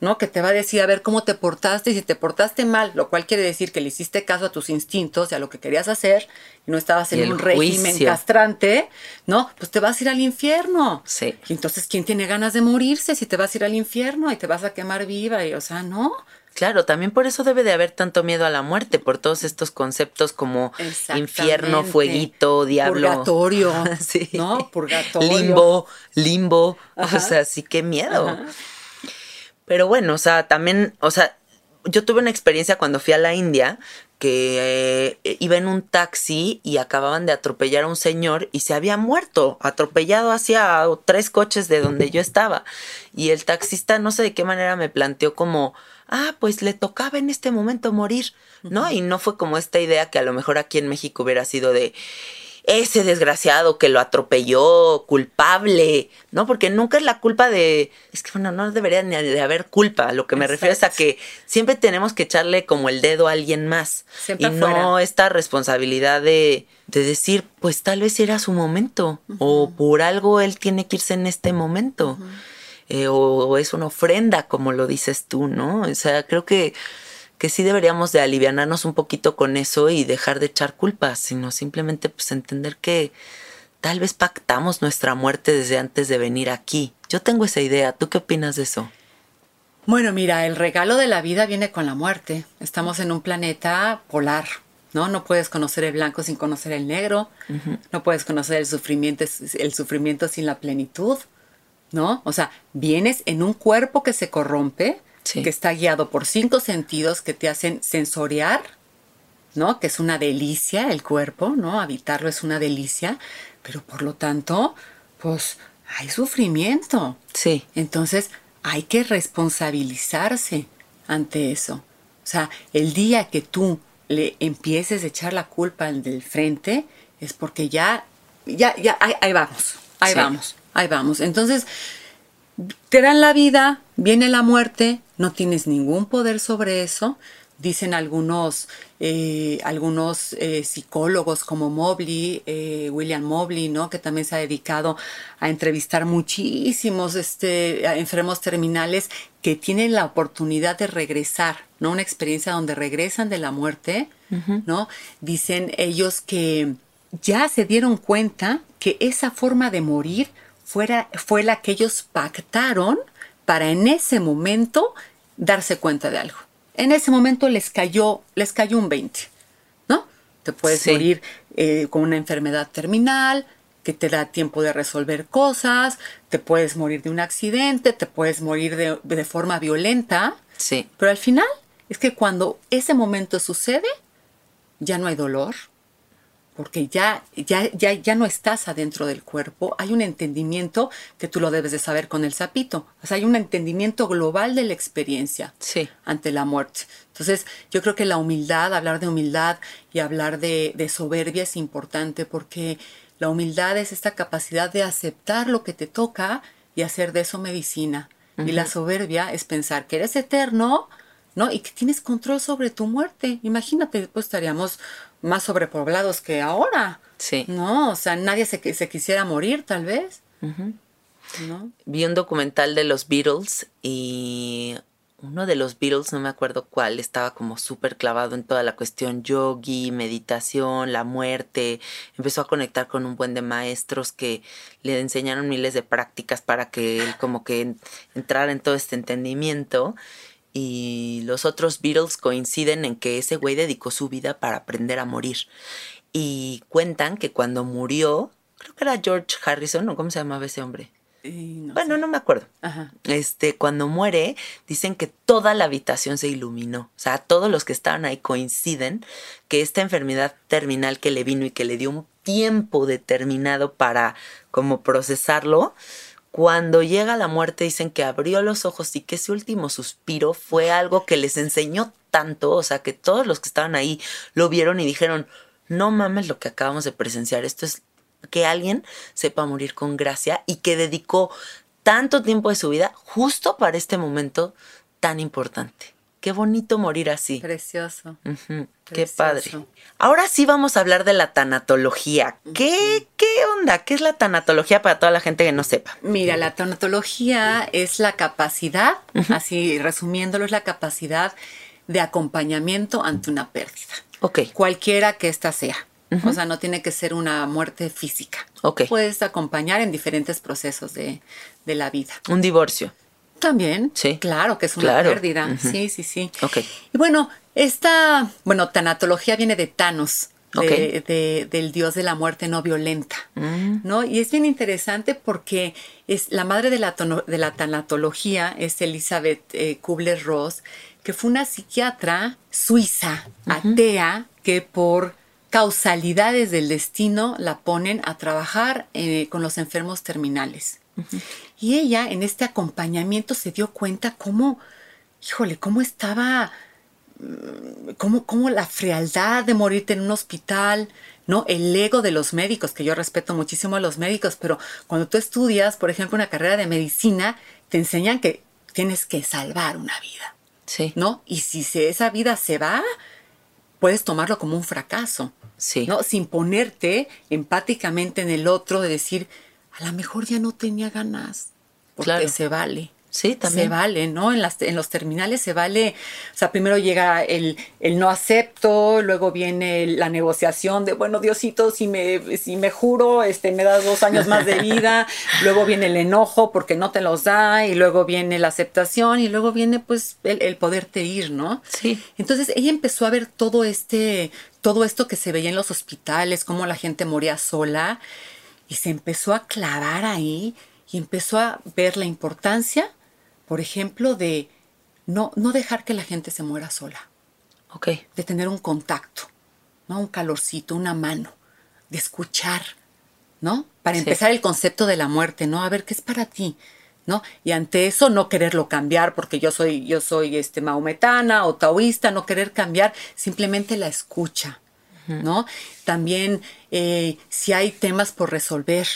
¿no? Que te va a decir a ver cómo te portaste y si te portaste mal, lo cual quiere decir que le hiciste caso a tus instintos y a lo que querías hacer y no estabas en un régimen castrante, ¿no? Pues te vas a ir al infierno. Sí. Y entonces, ¿quién tiene ganas de morirse si te vas a ir al infierno y te vas a quemar viva? Y, o sea, ¿no? Claro, también por eso debe de haber tanto miedo a la muerte, por todos estos conceptos como infierno, fueguito, diablo. Purgatorio. [laughs] sí. ¿No? Purgatorio. Limbo, limbo. O sea, sí, qué miedo. Pero bueno, o sea, también, o sea, yo tuve una experiencia cuando fui a la India que eh, iba en un taxi y acababan de atropellar a un señor y se había muerto, atropellado hacia tres coches de donde yo estaba. Y el taxista no sé de qué manera me planteó como, ah, pues le tocaba en este momento morir, ¿no? Y no fue como esta idea que a lo mejor aquí en México hubiera sido de, ese desgraciado que lo atropelló, culpable, ¿no? Porque nunca es la culpa de, es que bueno, no debería ni de haber culpa, lo que me refiero es a que siempre tenemos que echarle como el dedo a alguien más y no esta responsabilidad de, de, decir, pues tal vez era su momento o por algo él tiene que irse en este momento. Eh, o es una ofrenda, como lo dices tú, ¿no? O sea, creo que que sí deberíamos de alivianarnos un poquito con eso y dejar de echar culpas, sino simplemente pues entender que tal vez pactamos nuestra muerte desde antes de venir aquí. Yo tengo esa idea, ¿tú qué opinas de eso? Bueno, mira, el regalo de la vida viene con la muerte. Estamos en un planeta polar, ¿no? No puedes conocer el blanco sin conocer el negro, no puedes conocer el sufrimiento, el sufrimiento sin la plenitud, ¿no? O sea, vienes en un cuerpo que se corrompe, que está guiado por cinco sentidos que te hacen sensoriar, ¿no? Que es una delicia el cuerpo, ¿no? Habitarlo es una delicia, pero por lo tanto, pues hay sufrimiento. Sí. Entonces hay que responsabilizarse ante eso. O sea, el día que tú le empieces a echar la culpa al del frente, es porque ya, ya, ya, ahí, vamos, ahí vamos, ahí vamos. Entonces, te dan la vida, viene la muerte, no tienes ningún poder sobre eso. Dicen algunos, eh, algunos eh, psicólogos como Mobley, eh, William Mobley, ¿no? que también se ha dedicado a entrevistar muchísimos este, enfermos terminales que tienen la oportunidad de regresar, ¿no? Una experiencia donde regresan de la muerte, ¿no? Dicen ellos que ya se dieron cuenta que esa forma de morir fuera, fue la que ellos pactaron para en ese momento darse cuenta de algo. En ese momento les cayó, les cayó un 20, ¿no? Te puedes Sí. morir eh, con una enfermedad terminal, que te da tiempo de resolver cosas, te puedes morir de un accidente, te puedes morir de, de forma violenta, Sí. pero al final es que cuando ese momento sucede, ya no hay dolor, porque ya, ya, ya, ya no estás adentro del cuerpo. Hay un entendimiento que tú lo debes de saber con el sapito. O sea, hay un entendimiento global de la experiencia Sí. ante la muerte. Entonces, yo creo que la humildad, hablar de humildad y hablar de, de soberbia es importante porque la humildad es esta capacidad de aceptar lo que te toca y hacer de eso medicina. Y la soberbia es pensar que eres eterno, ¿no? Y que tienes control sobre tu muerte. Imagínate, pues estaríamos más sobrepoblados que ahora. Sí. No, o sea, nadie se, se quisiera morir, tal vez. ¿No? Vi un documental de los Beatles y uno de los Beatles, no me acuerdo cuál, estaba como súper clavado en toda la cuestión yogi, meditación, la muerte. Empezó a conectar con un buen de maestros que le enseñaron miles de prácticas para que él como que en- entrara en todo este entendimiento. Y los otros Beatles coinciden en que ese güey dedicó su vida para aprender a morir. Y cuentan que cuando murió, creo que era George Harrison, ¿o cómo se llamaba ese hombre? Y no Bueno, sé. no me acuerdo. Ajá. Este, cuando muere, dicen que toda la habitación se iluminó. O sea, todos los que estaban ahí coinciden que esta enfermedad terminal que le vino y que le dio un tiempo determinado para como procesarlo, cuando llega la muerte dicen que abrió los ojos y que ese último suspiro fue algo que les enseñó tanto, o sea, que todos los que estaban ahí lo vieron y dijeron, no mames lo que acabamos de presenciar, esto es que alguien sepa morir con gracia y que dedicó tanto tiempo de su vida justo para este momento tan importante. Qué bonito morir así. Precioso. Qué Precioso. padre. Ahora sí vamos a hablar de la tanatología. ¿Qué, ¿Qué onda? ¿Qué es la tanatología para toda la gente que no sepa? Mira, la tanatología es la capacidad, así resumiéndolo, es la capacidad de acompañamiento ante una pérdida. Ok, Cualquiera que ésta sea. O sea, no tiene que ser una muerte física. Ok. Puedes acompañar en diferentes procesos de, de la vida. un divorcio. También. Sí. Claro que es una Claro. pérdida. Sí, sí, sí. Ok. Y bueno, esta, bueno, tanatología viene de Thanos, de- del dios de la muerte no violenta, Mm. ¿no? Y es bien interesante porque es la madre de la, tono- de la tanatología es Elizabeth eh, Kubler-Ross, que fue una psiquiatra suiza, atea, que por causalidades del destino la ponen a trabajar eh, con los enfermos terminales. Y ella en este acompañamiento se dio cuenta cómo, híjole, cómo estaba cómo, cómo la frialdad de morirte en un hospital, ¿no? El ego de los médicos, que yo respeto muchísimo a los médicos, pero cuando tú estudias, por ejemplo, una carrera de medicina, te enseñan que tienes que salvar una vida, Sí. ¿no? Y si se- esa vida se va, puedes tomarlo como un fracaso, Sí. ¿no? Sin ponerte empáticamente en el otro de decir, a lo mejor ya no tenía ganas, porque Claro. se vale. Sí, también. Se vale, ¿no? En, las, en los terminales se vale, o sea, primero llega el, el no acepto, luego viene la negociación de, bueno, Diosito, si me, si me juro, este, me das dos años más de vida, [laughs] luego viene el enojo porque no te los da, y luego viene la aceptación, y luego viene pues el, el poderte ir, ¿no? Sí. Entonces ella empezó a ver todo este, todo esto que se veía en los hospitales, cómo la gente moría sola, y se empezó a clavar ahí y empezó a ver la importancia, por ejemplo, de no, no dejar que la gente se muera sola, Ok. de tener un contacto, ¿no? Un calorcito, una mano, de escuchar, ¿no? Para Sí. empezar el concepto de la muerte, ¿no? A ver, ¿qué es para ti? ¿No? Y ante eso no quererlo cambiar porque yo soy, yo soy este maometana o taoísta, no querer cambiar, simplemente la escucha, ¿no? También eh, si hay temas por resolver,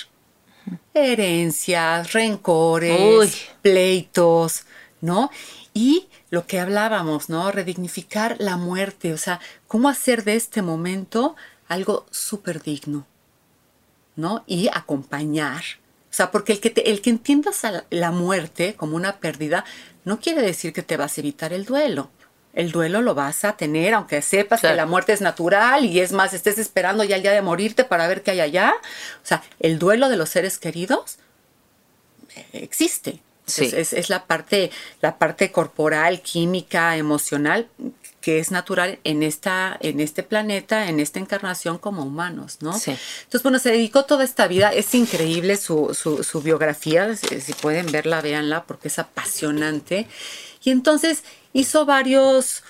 herencias, rencores, Uy. pleitos, ¿no? Y lo que hablábamos, ¿no? Redignificar la muerte, o sea, cómo hacer de este momento algo súper digno, ¿no? Y acompañar. O sea, porque el que, te- el que entiendas a la muerte como una pérdida no quiere decir que te vas a evitar el duelo. El duelo lo vas a tener, aunque sepas que la muerte es natural y es más, estés esperando ya el día de morirte para ver qué hay allá. O sea, el duelo de los seres queridos eh, existe. Es, la, parte, la parte corporal, química, emocional que es natural en, esta, en este planeta, en esta encarnación como humanos, ¿no? Sí. Entonces, bueno, se dedicó toda esta vida, es increíble su, su biografía, si pueden verla, véanla, porque es apasionante. Y entonces hizo varios,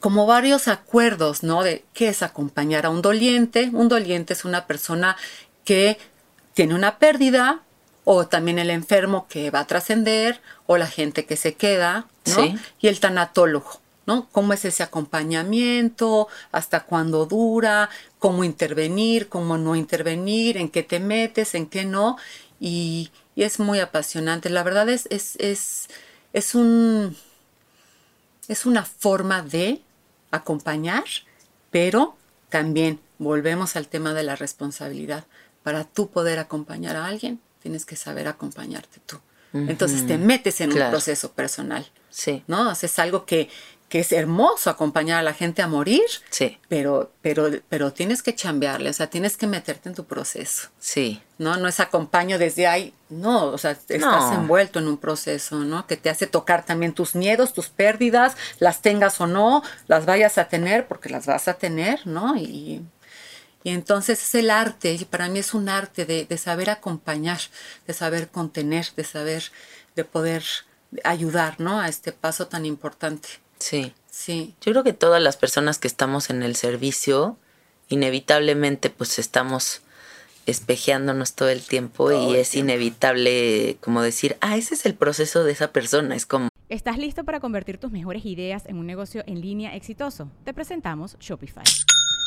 como varios acuerdos, ¿no? De qué es acompañar a un doliente. Un doliente es una persona que tiene una pérdida, o también el enfermo que va a trascender, o la gente que se queda, ¿no? Y el tanatólogo, ¿no? ¿Cómo es ese acompañamiento? ¿Hasta cuándo dura? ¿Cómo intervenir? ¿Cómo no intervenir? ¿En qué te metes? ¿En qué no? Y, es muy apasionante. La verdad es, es, es, es, un, es una forma de acompañar, pero también volvemos al tema de la responsabilidad. Para tú poder acompañar a alguien, tienes que saber acompañarte tú. Entonces te metes en un proceso personal. Sí. ¿No? Haces algo que, que es hermoso acompañar a la gente a morir, sí. pero, pero, pero tienes que chambearle, o sea, tienes que meterte en tu proceso. Sí. No, no es acompaño desde ahí, no, o sea, estás envuelto en un proceso, ¿no? Que te hace tocar también tus miedos, tus pérdidas, las tengas o no, las vayas a tener, porque las vas a tener, ¿no? Y, y entonces es el arte, y para mí es un arte de, de saber acompañar, de saber contener, de saber, de poder ayudar, ¿no? A este paso tan importante. Sí. Sí. Yo creo que todas las personas que estamos en el servicio, inevitablemente pues estamos espejeándonos todo el tiempo y es inevitable como decir, ah, ese es el proceso de esa persona, es como... ¿Estás listo para convertir tus mejores ideas en un negocio en línea exitoso? Te presentamos Shopify.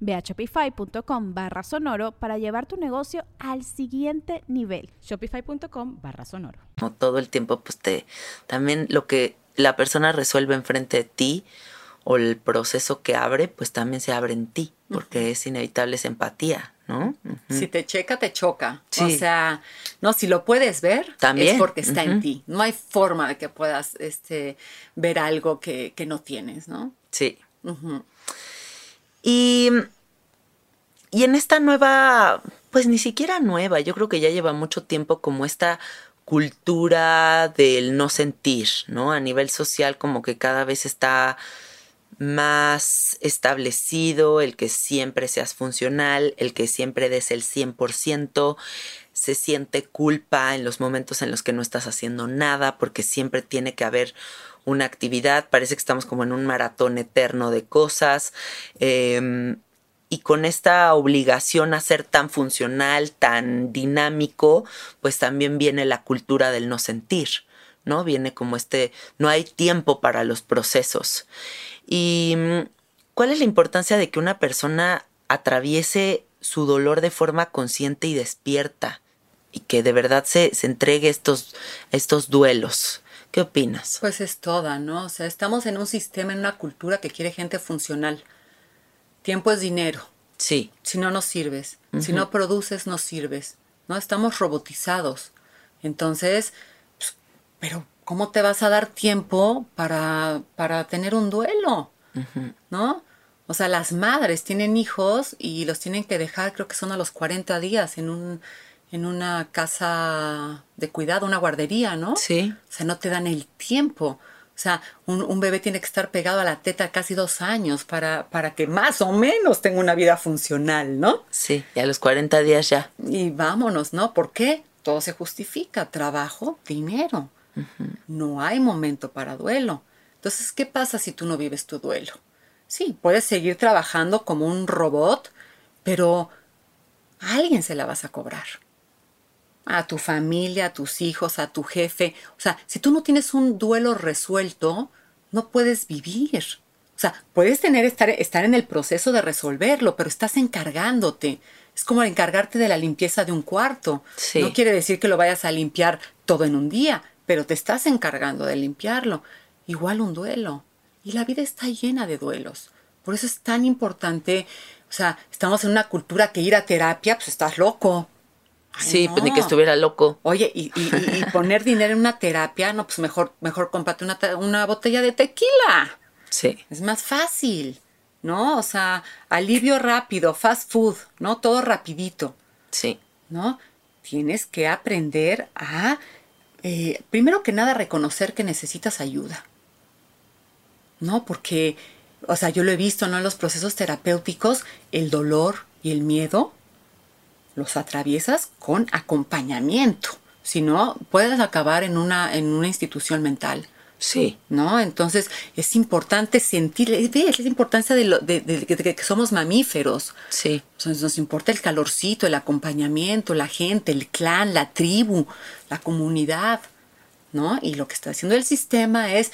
Ve a shopify.com barra sonoro para llevar tu negocio al siguiente nivel. Shopify.com barra sonoro. todo el tiempo, pues te, también lo que la persona resuelve enfrente de ti o el proceso que abre, pues también se abre en ti, porque es inevitable esa empatía, ¿no? Si te checa, te choca. O sea, no, si lo puedes ver, ¿También? es porque está en ti. No hay forma de que puedas este, ver algo que, que no tienes, ¿no? Sí. Y, y en esta nueva, pues ni siquiera nueva, yo creo que ya lleva mucho tiempo como esta cultura del no sentir, ¿no? A nivel social como que cada vez está más establecido, el que siempre seas funcional, el que siempre des el 100%, se siente culpa en los momentos en los que no estás haciendo nada, porque siempre tiene que haber una actividad, parece que estamos como en un maratón eterno de cosas. Em, y con esta obligación a ser tan funcional, tan dinámico, pues también viene la cultura del no sentir, ¿no? Viene como este, no hay tiempo para los procesos. ¿Y mm, cuál es la importancia de que una persona atraviese su dolor de forma consciente y despierta? Y que de verdad se, se entregue estos, estos duelos. ¿Qué opinas? Pues es toda, ¿no? O sea, estamos en un sistema, en una cultura que quiere gente funcional. Tiempo es dinero. Sí. Si no, no sirves. Si no produces, no sirves. ¿No? Estamos robotizados. Entonces, pues, pero ¿cómo te vas a dar tiempo para, para tener un duelo? ¿No? O sea, las madres tienen hijos y los tienen que dejar, creo que son a los 40 días en un en una casa de cuidado, una guardería, ¿no? Sí. O sea, no te dan el tiempo. O sea, un, bebé tiene que estar pegado a la teta casi dos años para, para que más o menos tenga una vida funcional, ¿no? Sí, y a los 40 días ya. Y vámonos, ¿no? ¿Por qué? Todo se justifica. Trabajo, dinero. No hay momento para duelo. Entonces, ¿qué pasa si tú no vives tu duelo? Sí, puedes seguir trabajando como un robot, pero a alguien se la vas a cobrar. A tu familia, a tus hijos, a tu jefe. O sea, si tú no tienes un duelo resuelto, no puedes vivir. O sea, puedes tener, estar, estar en el proceso de resolverlo, pero estás encargándote. Es como encargarte de la limpieza de un cuarto. No quiere decir que lo vayas a limpiar todo en un día, pero te estás encargando de limpiarlo. Igual un duelo. Y la vida está llena de duelos. Por eso es tan importante, o sea, estamos en una cultura que ir a terapia, pues estás loco. Sí, pues ni que estuviera loco. Oye, y, poner dinero en una terapia, no, pues mejor, mejor cómprate una, una botella de tequila. Sí. Es más fácil. ¿no? O sea, alivio rápido, fast food, ¿no? Todo rapidito. Sí. ¿No? Tienes que aprender a, eh, primero que nada, reconocer que necesitas ayuda. ¿No? Porque, o sea, yo lo he visto, ¿no? En los procesos terapéuticos, el dolor y el miedo los atraviesas con acompañamiento. Si no, puedes acabar en una, en una institución mental. Sí. ¿No? Entonces es importante sentir, ves, la importancia de, lo, de, que somos mamíferos. Sí. Entonces nos importa el calorcito, el acompañamiento, la gente, el clan, la tribu, la comunidad, ¿no? Y lo que está haciendo el sistema es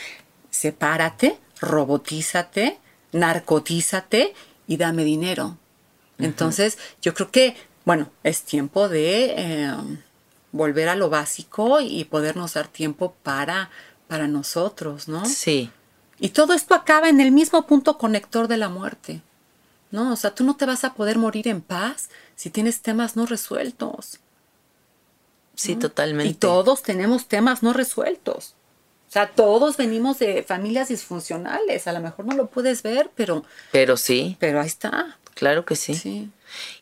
sepárate, robotízate, narcotízate y dame dinero. Entonces yo creo que, bueno, es tiempo de eh, volver a lo básico y podernos dar tiempo para para nosotros, ¿no? Sí. Y todo esto acaba en el mismo punto conector de la muerte. ¿No? O sea, tú no te vas a poder morir en paz si tienes temas no resueltos. Sí, totalmente. Y todos tenemos temas no resueltos. O sea, todos venimos de familias disfuncionales. A lo mejor no lo puedes ver, pero. Pero sí. Pero ahí está. Claro que sí. Sí.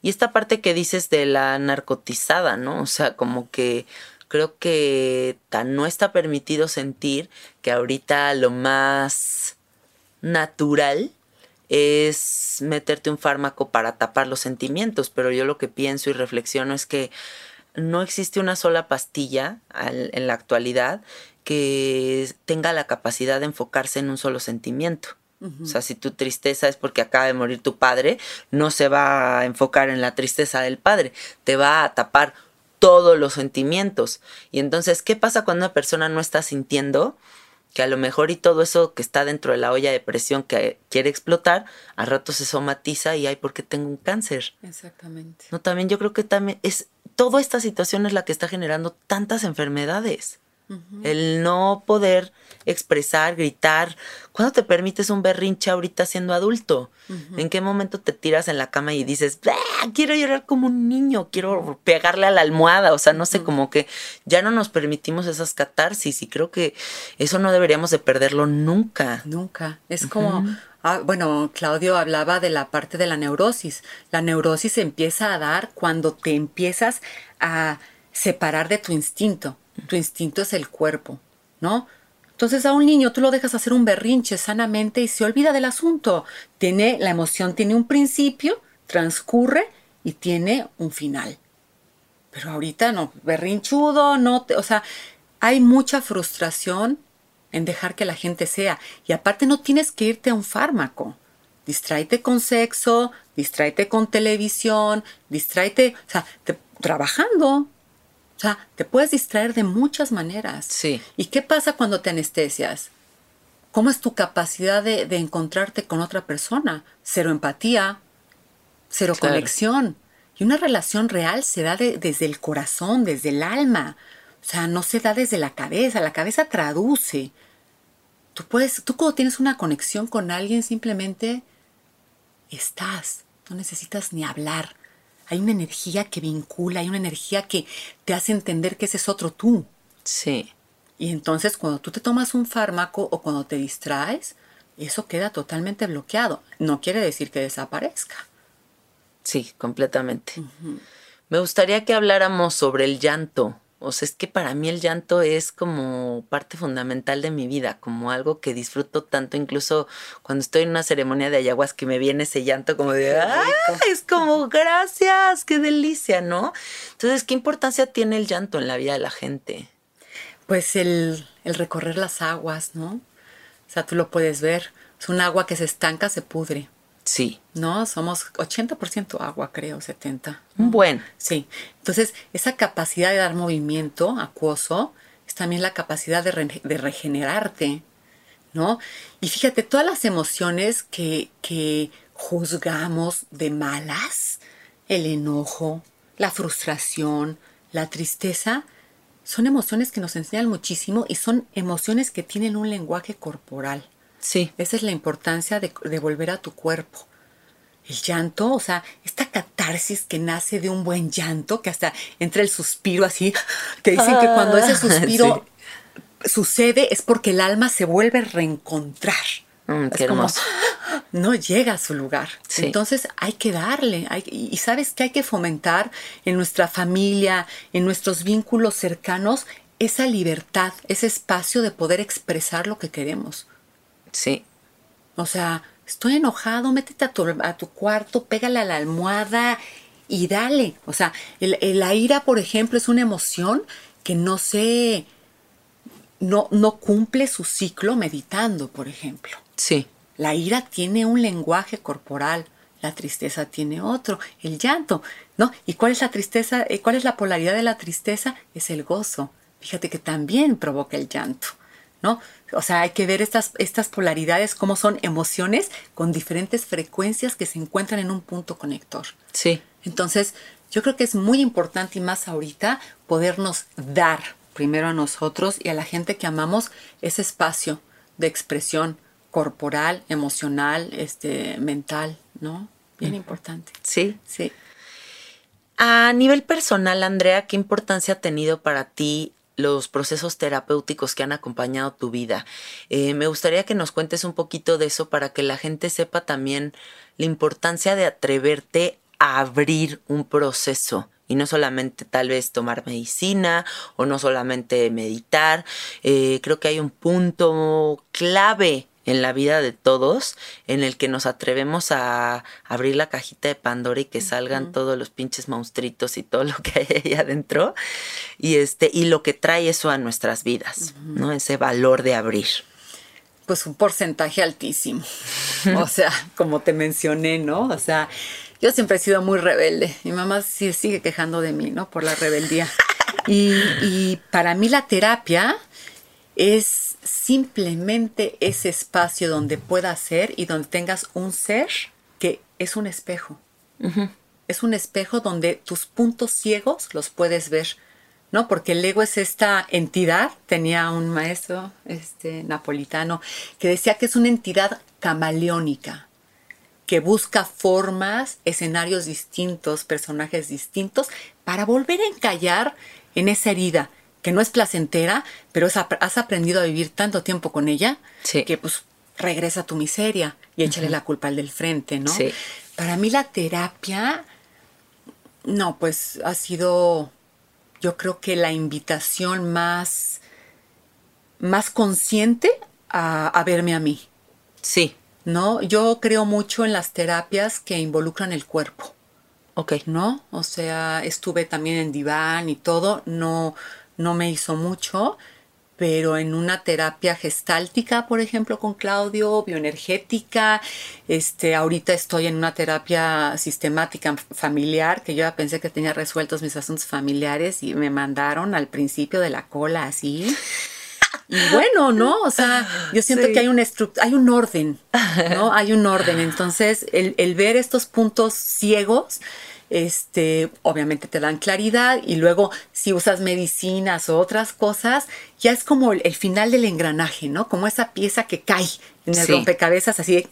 Y esta parte que dices de la narcotizada, ¿no? O sea, como que creo que tan no está permitido sentir que ahorita lo más natural es meterte un fármaco para tapar los sentimientos, pero yo lo que pienso y reflexiono es que no existe una sola pastilla en la actualidad que tenga la capacidad de enfocarse en un solo sentimiento. O sea, si tu tristeza es porque acaba de morir tu padre, no se va a enfocar en la tristeza del padre, te va a tapar todos los sentimientos. Y entonces, ¿qué pasa cuando una persona no está sintiendo? Que a lo mejor y todo eso que está dentro de la olla de presión que quiere explotar, a rato se somatiza y hay porque tengo un cáncer. Exactamente. No, también yo creo que también es toda esta situación es la que está generando tantas enfermedades. El no poder expresar, gritar. ¿Cuándo te permites un berrinche ahorita siendo adulto? ¿En qué momento te tiras en la cama y dices, quiero llorar como un niño, quiero pegarle a la almohada? O sea, no sé, como que ya no nos permitimos esas catarsis y creo que eso no deberíamos de perderlo nunca. Nunca. Es como... Ah, bueno, Claudio hablaba de la parte de la neurosis. La neurosis empieza a dar cuando te empiezas a separar de tu instinto. Tu instinto es el cuerpo, ¿no? Entonces a un niño tú lo dejas hacer un berrinche sanamente y se olvida del asunto. Tiene la emoción tiene un principio, transcurre y tiene un final. Pero ahorita no, berrinchudo, no, te, o sea, hay mucha frustración en dejar que la gente sea y aparte no tienes que irte a un fármaco. Distráete con sexo, distráete con televisión, distráete, o sea, trabajando, o sea, te puedes distraer de muchas maneras. Sí. ¿Y qué pasa cuando te anestesias? ¿Cómo es tu capacidad de, encontrarte con otra persona? Cero empatía, cero conexión. Y una relación real se da desde el corazón, desde el alma. O sea, no se da desde la cabeza. La cabeza traduce. Tú puedes, tú cuando tienes una conexión con alguien simplemente estás. No necesitas ni hablar hay una energía que vincula, hay una energía que te hace entender que ese es otro tú. Sí. Y entonces cuando tú te tomas un fármaco o cuando te distraes, eso queda totalmente bloqueado. No quiere decir que desaparezca. Sí, completamente. Me gustaría que habláramos sobre el llanto. O sea, es que para mí el llanto es como parte fundamental de mi vida, como algo que disfruto tanto, incluso cuando estoy en una ceremonia de ayahuasca que me viene ese llanto como de, ¡ah! Es como, gracias, qué delicia, ¿no? Entonces, ¿qué importancia tiene el llanto en la vida de la gente? pues el, el recorrer las aguas, ¿no? O sea, tú lo puedes ver. Es un agua que se estanca, se pudre. Sí. ¿no? Somos 80% agua, creo, 70. Bueno. Sí. Entonces, esa capacidad de dar movimiento acuoso es también la capacidad de, re- de regenerarte, ¿no? Y fíjate, todas las emociones que, que juzgamos de malas, el enojo, la frustración, la tristeza, son emociones que nos enseñan muchísimo y son emociones que tienen un lenguaje corporal. Sí. Esa es la importancia de, de volver a tu cuerpo. El llanto, o sea, esta catarsis que nace de un buen llanto, que hasta entra el suspiro así, que dicen que cuando ese [laughs] suspiro sucede es porque el alma se vuelve a reencontrar. Mm, Es qué como, hermoso. [gasps] no llega a su lugar. Sí. Entonces hay que darle, hay- y sabes que hay que fomentar en nuestra familia, en nuestros vínculos cercanos, esa libertad, ese espacio de poder expresar lo que queremos. Sí. O sea, estoy enojado, métete a tu, a tu cuarto, pégale a la almohada y dale. O sea, el- el- la ira, por ejemplo, es una emoción que no se... No, no cumple su ciclo meditando, por ejemplo. Sí. La ira tiene un lenguaje corporal, la tristeza tiene otro, el llanto, ¿no? ¿Y cuál es la tristeza? eh, ¿Cuál es la polaridad de la tristeza? Es el gozo. Fíjate que también provoca el llanto, ¿no? O sea, hay que ver estas, estas polaridades, cómo son emociones con diferentes frecuencias que se encuentran en un punto conector. Sí. Entonces, yo creo que es muy importante y más ahorita podernos dar primero a nosotros y a la gente que amamos ese espacio de expresión corporal, emocional, este, mental, ¿no? Bien importante. Sí. Sí. A nivel personal, Andrea, ¿qué importancia ha tenido para ti los procesos terapéuticos que han acompañado tu vida? Eh, me gustaría que nos cuentes un poquito de eso para que la gente sepa también la importancia de atreverte a abrir un proceso y no solamente tal vez tomar medicina o no solamente meditar. Eh, creo que hay un punto clave en la vida de todos en el que nos atrevemos a abrir la cajita de Pandora y que salgan todos los pinches monstruitos y todo lo que hay ahí adentro y este y lo que trae eso a nuestras vidas, ¿no? Ese valor de abrir. Pues un porcentaje altísimo. [laughs] O sea, como te mencioné, ¿no? O sea, yo siempre he sido muy rebelde. Mi mamá sí sigue quejando de mí, ¿no? Por la rebeldía. Y, y para mí la terapia es simplemente ese espacio donde puedas ser y donde tengas un ser que es un espejo. Es un espejo donde tus puntos ciegos los puedes ver, ¿no? Porque el ego es esta entidad, tenía un maestro este, napolitano que decía que es una entidad camaleónica, que busca formas, escenarios distintos, personajes distintos, para volver a encallar en esa herida, que no es placentera, pero es has aprendido a vivir tanto tiempo con ella, Sí. que pues regresa a tu miseria y échale la culpa al del frente, ¿no? Sí. Para mí la terapia, no, pues ha sido, yo creo que la invitación más, más consciente a, a verme a mí, Sí. ¿no? Yo creo mucho en las terapias que involucran el cuerpo. Ok. ¿no? O sea, estuve también en diván y todo, no, no me hizo mucho, pero en una terapia gestáltica, por ejemplo, con Claudio, bioenergética, este, ahorita estoy en una terapia sistemática familiar, que yo ya pensé que tenía resueltos mis asuntos familiares y me mandaron al principio de la cola así. Y bueno, ¿no? O sea, yo siento Sí. que hay una hay un orden, ¿no? Hay un orden. Entonces, el, el ver estos puntos ciegos, este, obviamente te dan claridad y luego si usas medicinas o otras cosas, ya es como el, el final del engranaje, ¿no? Como esa pieza que cae en el Sí. rompecabezas así de,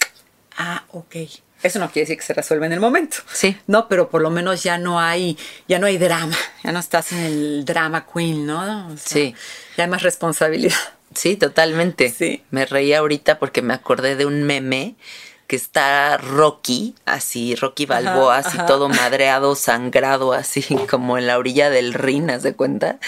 ah, ok. Eso no quiere decir que se resuelva en el momento. Sí. No, pero por lo menos ya no hay, ya no hay drama, ya no estás en el drama queen, ¿no? O sea, Sí. Ya hay más responsabilidad. Sí, totalmente. Sí. Me reí ahorita porque me acordé de un meme que está Rocky, así, Rocky Balboa, Ajá, así ajá. todo madreado, sangrado, así [laughs] como en la orilla del Rin, ¿haz de cuenta?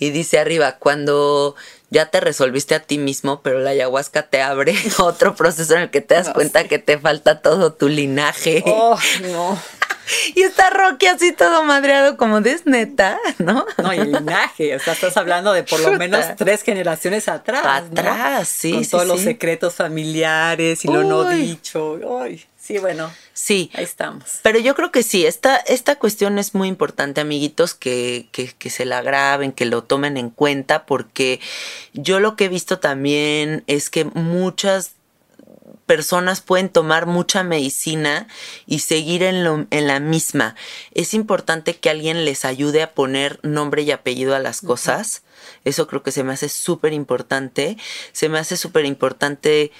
Y dice arriba, cuando ya te resolviste a ti mismo, pero la ayahuasca te abre [laughs] otro proceso en el que te das No, cuenta sí. que te falta todo tu linaje. Oh, [laughs] no. Y está Rocky así todo madreado como de es neta, ¿no? No, y el linaje, o sea, estás hablando de por lo menos tres generaciones atrás. Atrás, sí, Con sí, todos los secretos familiares y lo no Uy. dicho. Ay, sí, bueno, Sí. ahí estamos. Pero yo creo que sí, esta, esta cuestión es muy importante, amiguitos, que, que, que se la graben, que lo tomen en cuenta, porque yo lo que he visto también es que muchas personas pueden tomar mucha medicina y seguir en, lo- en la misma. Es importante que alguien les ayude a poner nombre y apellido a las cosas. Eso creo que se me hace súper importante. Se me hace súper importante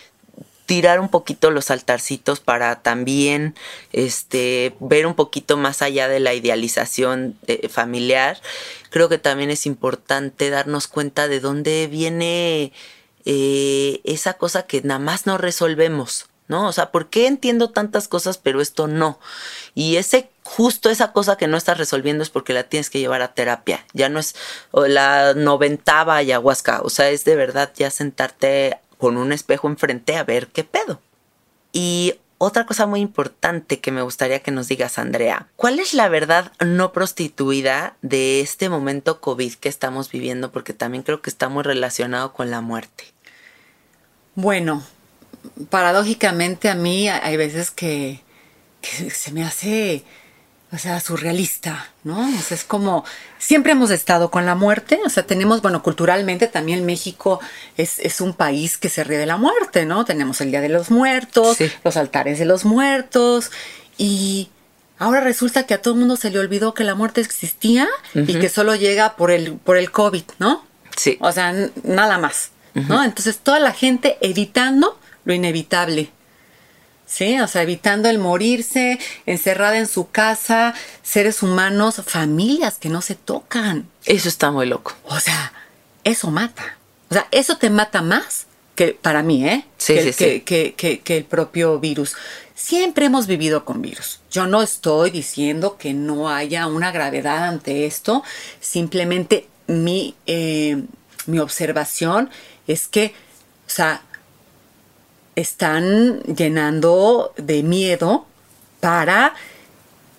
tirar un poquito los altarcitos para también este ver un poquito más allá de la idealización eh, familiar creo que también es importante darnos cuenta de dónde viene eh, esa cosa que nada más no resolvemos ¿no? O sea, ¿por qué entiendo tantas cosas pero esto no? Y ese justo esa cosa que no estás resolviendo es porque la tienes que llevar a terapia. Ya no es la noventava ayahuasca, o sea, es de verdad ya sentarte con un espejo enfrente a ver qué pedo. Y otra cosa muy importante que me gustaría que nos digas, Andrea, ¿cuál es la verdad no prostituida de este momento COVID que estamos viviendo? Porque también creo que está muy relacionado con la muerte. Bueno, paradójicamente a mí hay veces que, que se me hace, o sea, surrealista, ¿no? O sea, es como, siempre hemos estado con la muerte, o sea, tenemos, bueno, culturalmente también México es, es un país que se ríe de la muerte, ¿no? Tenemos el Día de los Muertos, Sí. los altares de los muertos, y ahora resulta que a todo el mundo se le olvidó que la muerte existía y que solo llega por el, por el COVID, ¿no? Sí. O sea, nada más, ¿no? Entonces toda la gente evitando lo inevitable. Sí, o sea, evitando el morirse, encerrada en su casa, seres humanos, familias que no se tocan. Eso está muy loco. O sea, eso mata. O sea, eso te mata más que para mí, ¿eh? Sí, que, sí, que- sí. que- que- que el propio virus. Siempre hemos vivido con virus. Yo no estoy diciendo que no haya una gravedad ante esto. Simplemente mi, eh, mi observación es que, o sea, están llenando de miedo para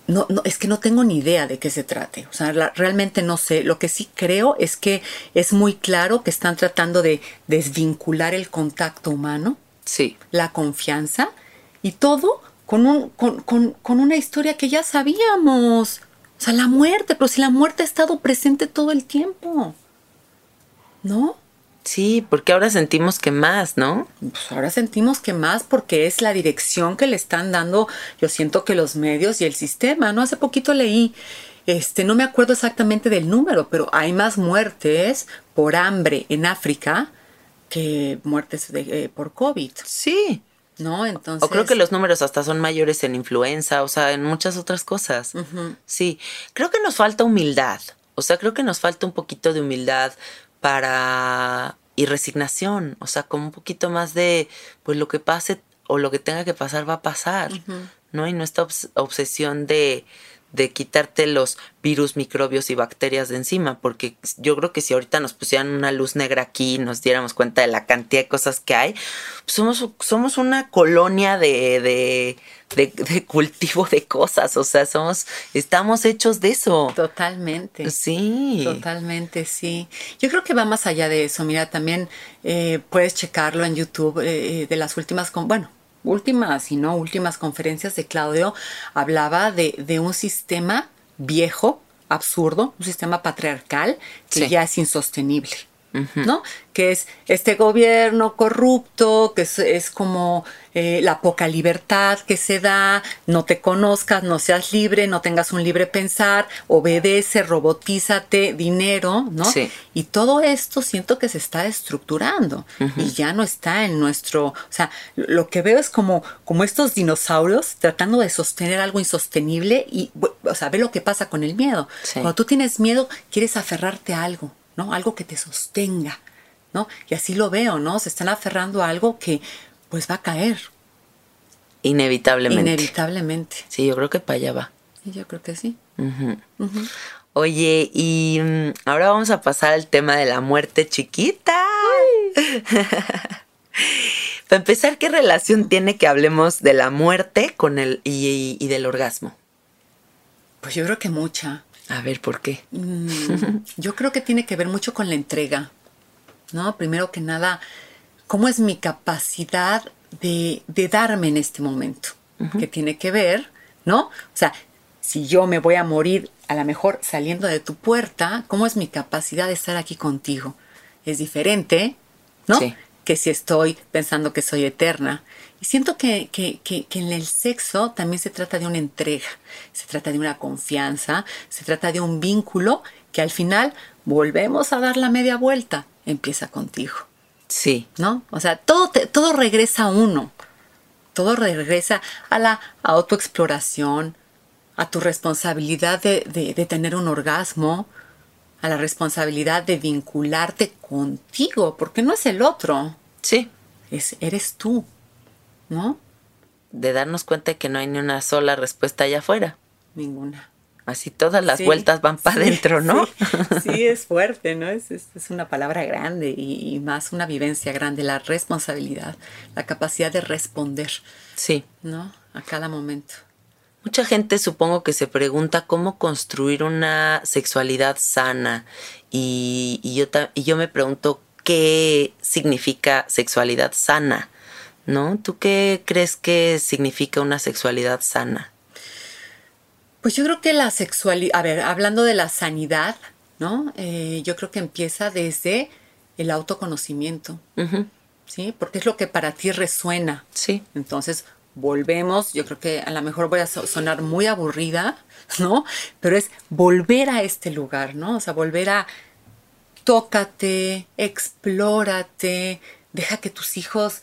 no, no, es que no tengo ni idea de qué se trate. O sea, la- realmente no sé. Lo que sí creo es que es muy claro que están tratando de desvincular el contacto humano, Sí. la confianza y todo con, un, con, con- con una historia que ya sabíamos. O sea, la muerte, pero si la muerte ha estado presente todo el tiempo. ¿No? Sí, porque ahora sentimos que más, ¿no? Pues ahora sentimos que más porque es la dirección que le están dando, yo siento que los medios y el sistema, ¿no? Hace poquito leí, este, no me acuerdo exactamente del número, pero hay más muertes por hambre en África que muertes de- eh, por COVID, Sí. ¿no? Entonces... O creo que los números hasta son mayores en influenza, o sea, en muchas otras cosas. Sí, creo que nos falta humildad. O sea, creo que nos falta un poquito de humildad para y resignación, o sea, como un poquito más de pues lo que pase o lo que tenga que pasar va a pasar, ¿no? Y no esta obs- obsesión de de quitarte los virus, microbios y bacterias de encima, porque yo creo que si ahorita nos pusieran una luz negra aquí y nos diéramos cuenta de la cantidad de cosas que hay, pues somos, somos una colonia de, de, de, de cultivo de cosas, o sea, somos, estamos hechos de eso. Totalmente. Sí. Totalmente, sí. Yo creo que va más allá de eso. Mira, también eh, puedes checarlo en YouTube eh, eh, de las últimas, con, bueno, últimas y no últimas conferencias de Claudio. Hablaba de, de un sistema viejo, absurdo, un sistema patriarcal que Sí. ya es insostenible. ¿No? Que es este gobierno corrupto, que es, es como eh, la poca libertad que se da, no te conozcas, no seas libre, no tengas un libre pensar, obedece, robotízate, dinero, ¿no? Sí. Y todo esto siento que se está estructurando y ya no está en nuestro, o sea, lo que veo es como, como estos dinosaurios tratando de sostener algo insostenible y, o sea, ve lo que pasa con el miedo. Sí. Cuando tú tienes miedo, quieres aferrarte a algo, ¿no? Algo que te sostenga, ¿no? Y así lo veo, ¿no? Se están aferrando a algo que, pues, va a caer, Inevitablemente. inevitablemente. Sí, yo creo que para allá va. Yo creo que sí. Oye, y mm, ahora vamos a pasar al tema de la muerte chiquita. [laughs] Para empezar, ¿qué relación tiene que hablemos de la muerte con el y, y del orgasmo? Pues yo creo que mucha. A ver, ¿por qué? Mm, yo creo que tiene que ver mucho con la entrega, ¿no? Primero que nada, ¿cómo es mi capacidad de, de darme en este momento? Que tiene que ver, ¿no? O sea, si yo me voy a morir a lo mejor saliendo de tu puerta, ¿cómo es mi capacidad de estar aquí contigo? Es diferente, ¿no? Sí. Que si estoy pensando que soy eterna. Y siento que, que, que, que en el sexo también se trata de una entrega, se trata de una confianza, se trata de un vínculo que al final volvemos a dar la media vuelta, empieza contigo, Sí. ¿no? O sea, todo, te- todo regresa a uno, todo regresa a la autoexploración, a tu responsabilidad de, de- de tener un orgasmo, a la responsabilidad de vincularte contigo, porque no es el otro, Sí. es, eres tú, ¿no? De darnos cuenta de que no hay ni una sola respuesta allá afuera. Ninguna. Así todas las Sí, vueltas van para sí, adentro, ¿no? Sí, sí, es fuerte, ¿no? Es, es- es una palabra grande y, y más una vivencia grande, la responsabilidad, la capacidad de responder, sí. ¿no? A cada momento. Mucha gente supongo que se pregunta cómo construir una sexualidad sana y, y yo, y yo me pregunto qué significa sexualidad sana, ¿no? ¿Tú qué crees que significa una sexualidad sana? Pues yo creo que la sexualidad, a ver, hablando de la sanidad, ¿no? Eh, yo creo que empieza desde el autoconocimiento, ¿sí? Porque es lo que para ti resuena. Sí, Entonces, volvemos, yo creo que a lo mejor voy a so- sonar muy aburrida, [laughs] ¿no? Pero es volver a este lugar, ¿no? O sea, volver a tócate, explórate, deja que tus hijos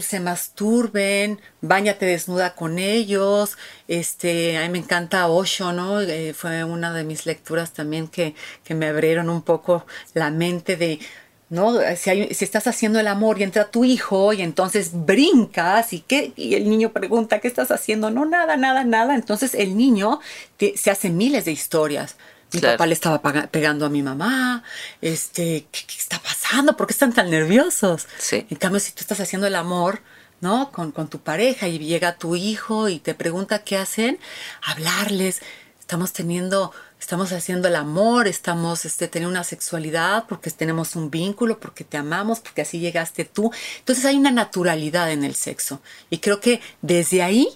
se masturben, bañate desnuda con ellos. Este, a mí me encanta Osho, ¿no? Eh, fue una de mis lecturas también que, que me abrieron un poco la mente de, ¿no? Si, estás haciendo el amor y entra tu hijo y entonces brincas y, ¿qué? y el niño pregunta, ¿qué estás haciendo? No, nada, nada, nada. Entonces el niño se hace miles de historias. Mi Claro. papá le estaba pegando a mi mamá. Este, ¿qué, qué está pasando? ¿Por qué están tan nerviosos? Sí. En cambio, si tú estás haciendo el amor, ¿no? Con, con tu pareja y llega tu hijo y te pregunta qué hacen, hablarles. Estamos teniendo, estamos haciendo el amor, estamos este, teniendo una sexualidad porque tenemos un vínculo, porque te amamos, porque así llegaste tú. Entonces hay una naturalidad en el sexo. Y creo que desde ahí,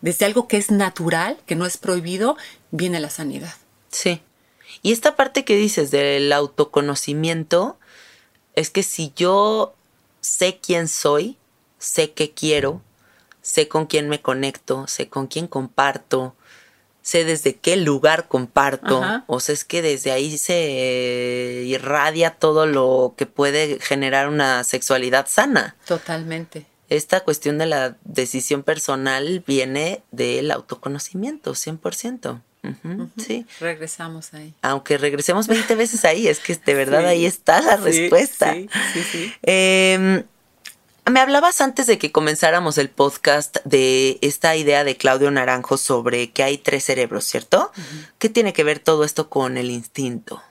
desde algo que es natural, que no es prohibido, viene la sanidad. sí. Y esta parte que dices del autoconocimiento es que si yo sé quién soy, sé qué quiero, sé con quién me conecto, sé con quién comparto, sé desde qué lugar comparto, Ajá. o sea, es que desde ahí se irradia todo lo que puede generar una sexualidad sana. Totalmente. Esta cuestión de la decisión personal viene del autoconocimiento, 100%. Sí. Regresamos ahí. Aunque regresemos 20 veces ahí, es que de verdad Sí, ahí está la sí, respuesta. Sí, sí, sí. Eh, me hablabas antes de que comenzáramos el podcast de esta idea de Claudio Naranjo sobre que hay tres cerebros, ¿cierto? ¿Qué tiene que ver todo esto con el instinto?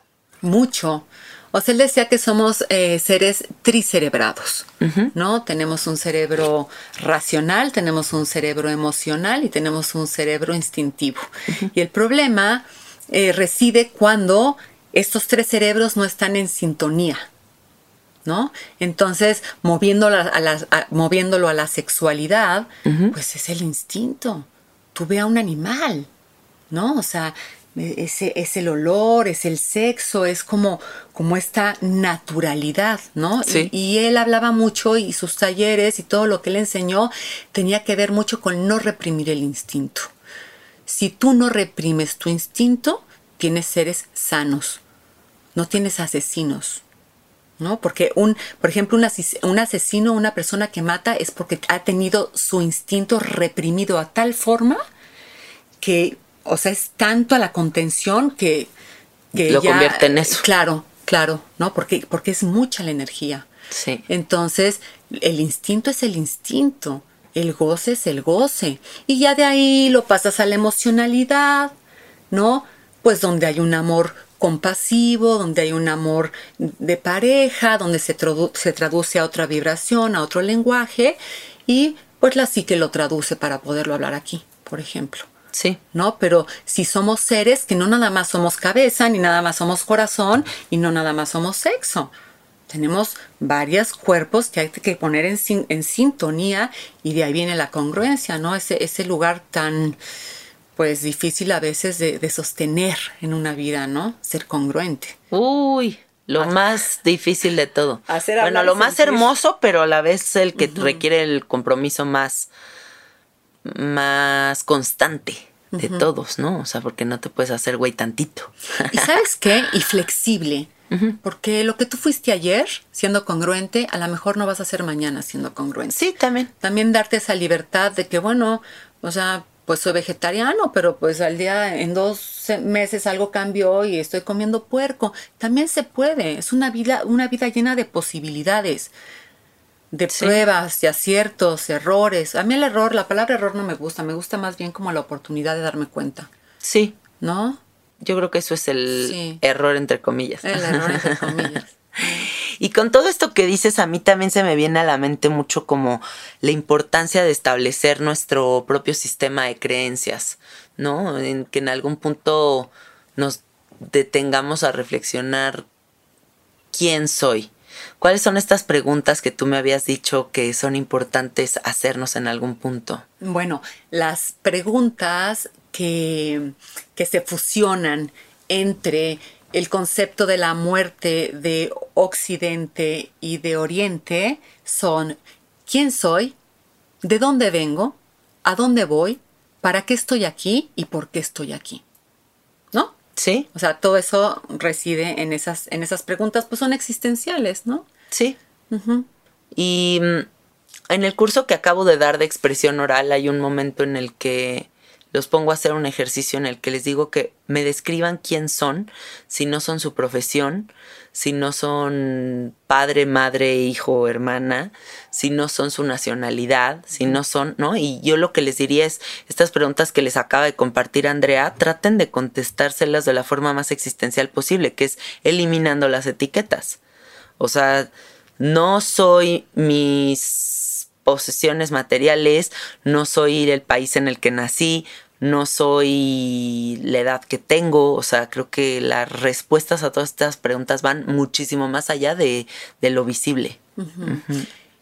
Mucho. O sea, él decía que somos eh, seres tricerebrados, ¿no? Tenemos un cerebro racional, tenemos un cerebro emocional y tenemos un cerebro instintivo. Y el problema eh, reside cuando estos tres cerebros no están en sintonía. ¿no? Entonces, moviéndolo a la, a- moviéndolo a la sexualidad, pues es el instinto. Tú ve a un animal, ¿no? O sea, e- ese, es el olor, es el sexo, es como, como esta naturalidad, ¿no? Sí. Y, y él hablaba mucho y sus talleres y todo lo que él enseñó tenía que ver mucho con no reprimir el instinto. Si tú no reprimes tu instinto, tienes seres sanos, no tienes asesinos. ¿no? Porque un, por ejemplo, un asesino, una persona que mata es porque ha tenido su instinto reprimido a tal forma que, o sea, es tanto a la contención que, que Lo convierte en eso. Claro, claro, ¿no? Porque, porque es mucha la energía. Sí. Entonces, el instinto es el instinto, el goce es el goce. Y ya de ahí lo pasas a la emocionalidad, ¿no? Pues donde hay un amor compasivo, donde hay un amor de pareja, donde se, tradu- se traduce a otra vibración, a otro lenguaje, y pues la psique lo traduce para poderlo hablar aquí, por ejemplo. Sí. ¿no? Pero si somos seres que no nada más somos cabeza, ni nada más somos corazón, y no nada más somos sexo. Tenemos varios cuerpos que hay que poner en, sin- en sintonía y de ahí viene la congruencia, ¿no? Ese, ese lugar tan, pues, difícil a veces de, de sostener en una vida, ¿no? Ser congruente. Uy, lo más difícil de todo. Hacer bueno, lo más sentir. hermoso, pero a la vez el que requiere el compromiso más, más constante de todos, ¿no? O sea, porque no te puedes hacer güey tantito. ¿Y sabes qué? Y flexible. Porque lo que tú fuiste ayer siendo congruente, a lo mejor no vas a ser mañana siendo congruente. sí, también. también darte esa libertad de que, bueno, o sea, pues soy vegetariano, pero pues al día, en dos se- meses algo cambió y estoy comiendo puerco. También se puede, es una vida, una vida llena de posibilidades, de Sí. pruebas, de aciertos, errores. A mí el error, la palabra error no me gusta, me gusta más bien como la oportunidad de darme cuenta, Sí, ¿no? yo creo que eso es el Sí. error entre comillas. El error entre [laughs] comillas. Y con todo esto que dices, a mí también se me viene a la mente mucho como la importancia de establecer nuestro propio sistema de creencias, ¿no? En que en algún punto nos detengamos a reflexionar quién soy. ¿Cuáles son estas preguntas que tú me habías dicho que son importantes hacernos en algún punto? Bueno, las preguntas que, que se fusionan entre el concepto de la muerte de Occidente y de Oriente son ¿quién soy? ¿De dónde vengo? ¿A dónde voy? ¿Para qué estoy aquí? ¿Y por qué estoy aquí? ¿Sí? O sea, todo eso reside en esas, en esas preguntas, pues son existenciales, ¿no? Sí. Y mm, en el curso que acabo de dar de expresión oral hay un momento en el que los pongo a hacer un ejercicio en el que les digo que me describan quién son, si no son su profesión, si no son padre, madre, hijo, hermana, si no son su nacionalidad, si no son, ¿no? Y yo lo que les diría es, estas preguntas que les acaba de compartir Andrea, traten de contestárselas de la forma más existencial posible, que es eliminando las etiquetas. O sea, no soy mis posesiones materiales, no soy el país en el que nací, no soy la edad que tengo. O sea, creo que las respuestas a todas estas preguntas van muchísimo más allá de, de lo visible.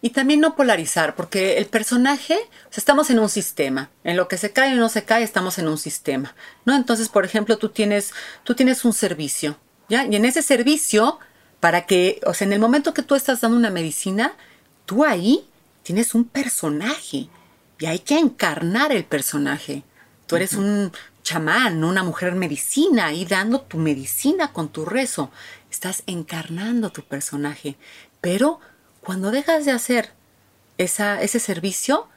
Y también no polarizar, porque el personaje, o sea, estamos en un sistema. En lo que se cae o no se cae, estamos en un sistema. ¿No? Entonces, por ejemplo, tú tienes, tú tienes un servicio, ¿ya? Y en ese servicio, para que, o sea, en el momento que tú estás dando una medicina, tú ahí tienes un personaje. Y hay que encarnar el personaje. Tú eres un chamán, una mujer medicina, ahí dando tu medicina con tu rezo. Estás encarnando tu personaje. Pero cuando dejas de hacer esa, ese servicio,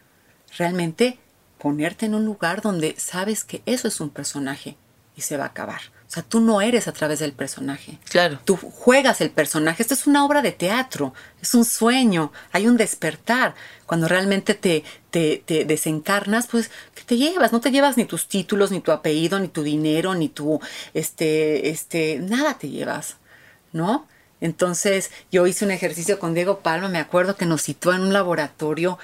realmente ponerte en un lugar donde sabes que eso es un personaje y se va a acabar. O sea, tú no eres a través del personaje. Claro. Tú juegas el personaje. Esto es una obra de teatro, es un sueño, hay un despertar. Cuando realmente te, te, te desencarnas, pues, ¿qué te llevas? No te llevas ni tus títulos, ni tu apellido, ni tu dinero, ni tu, este, este, nada te llevas, ¿no? Entonces, yo hice un ejercicio con Diego Palma, me acuerdo que nos citó en un laboratorio,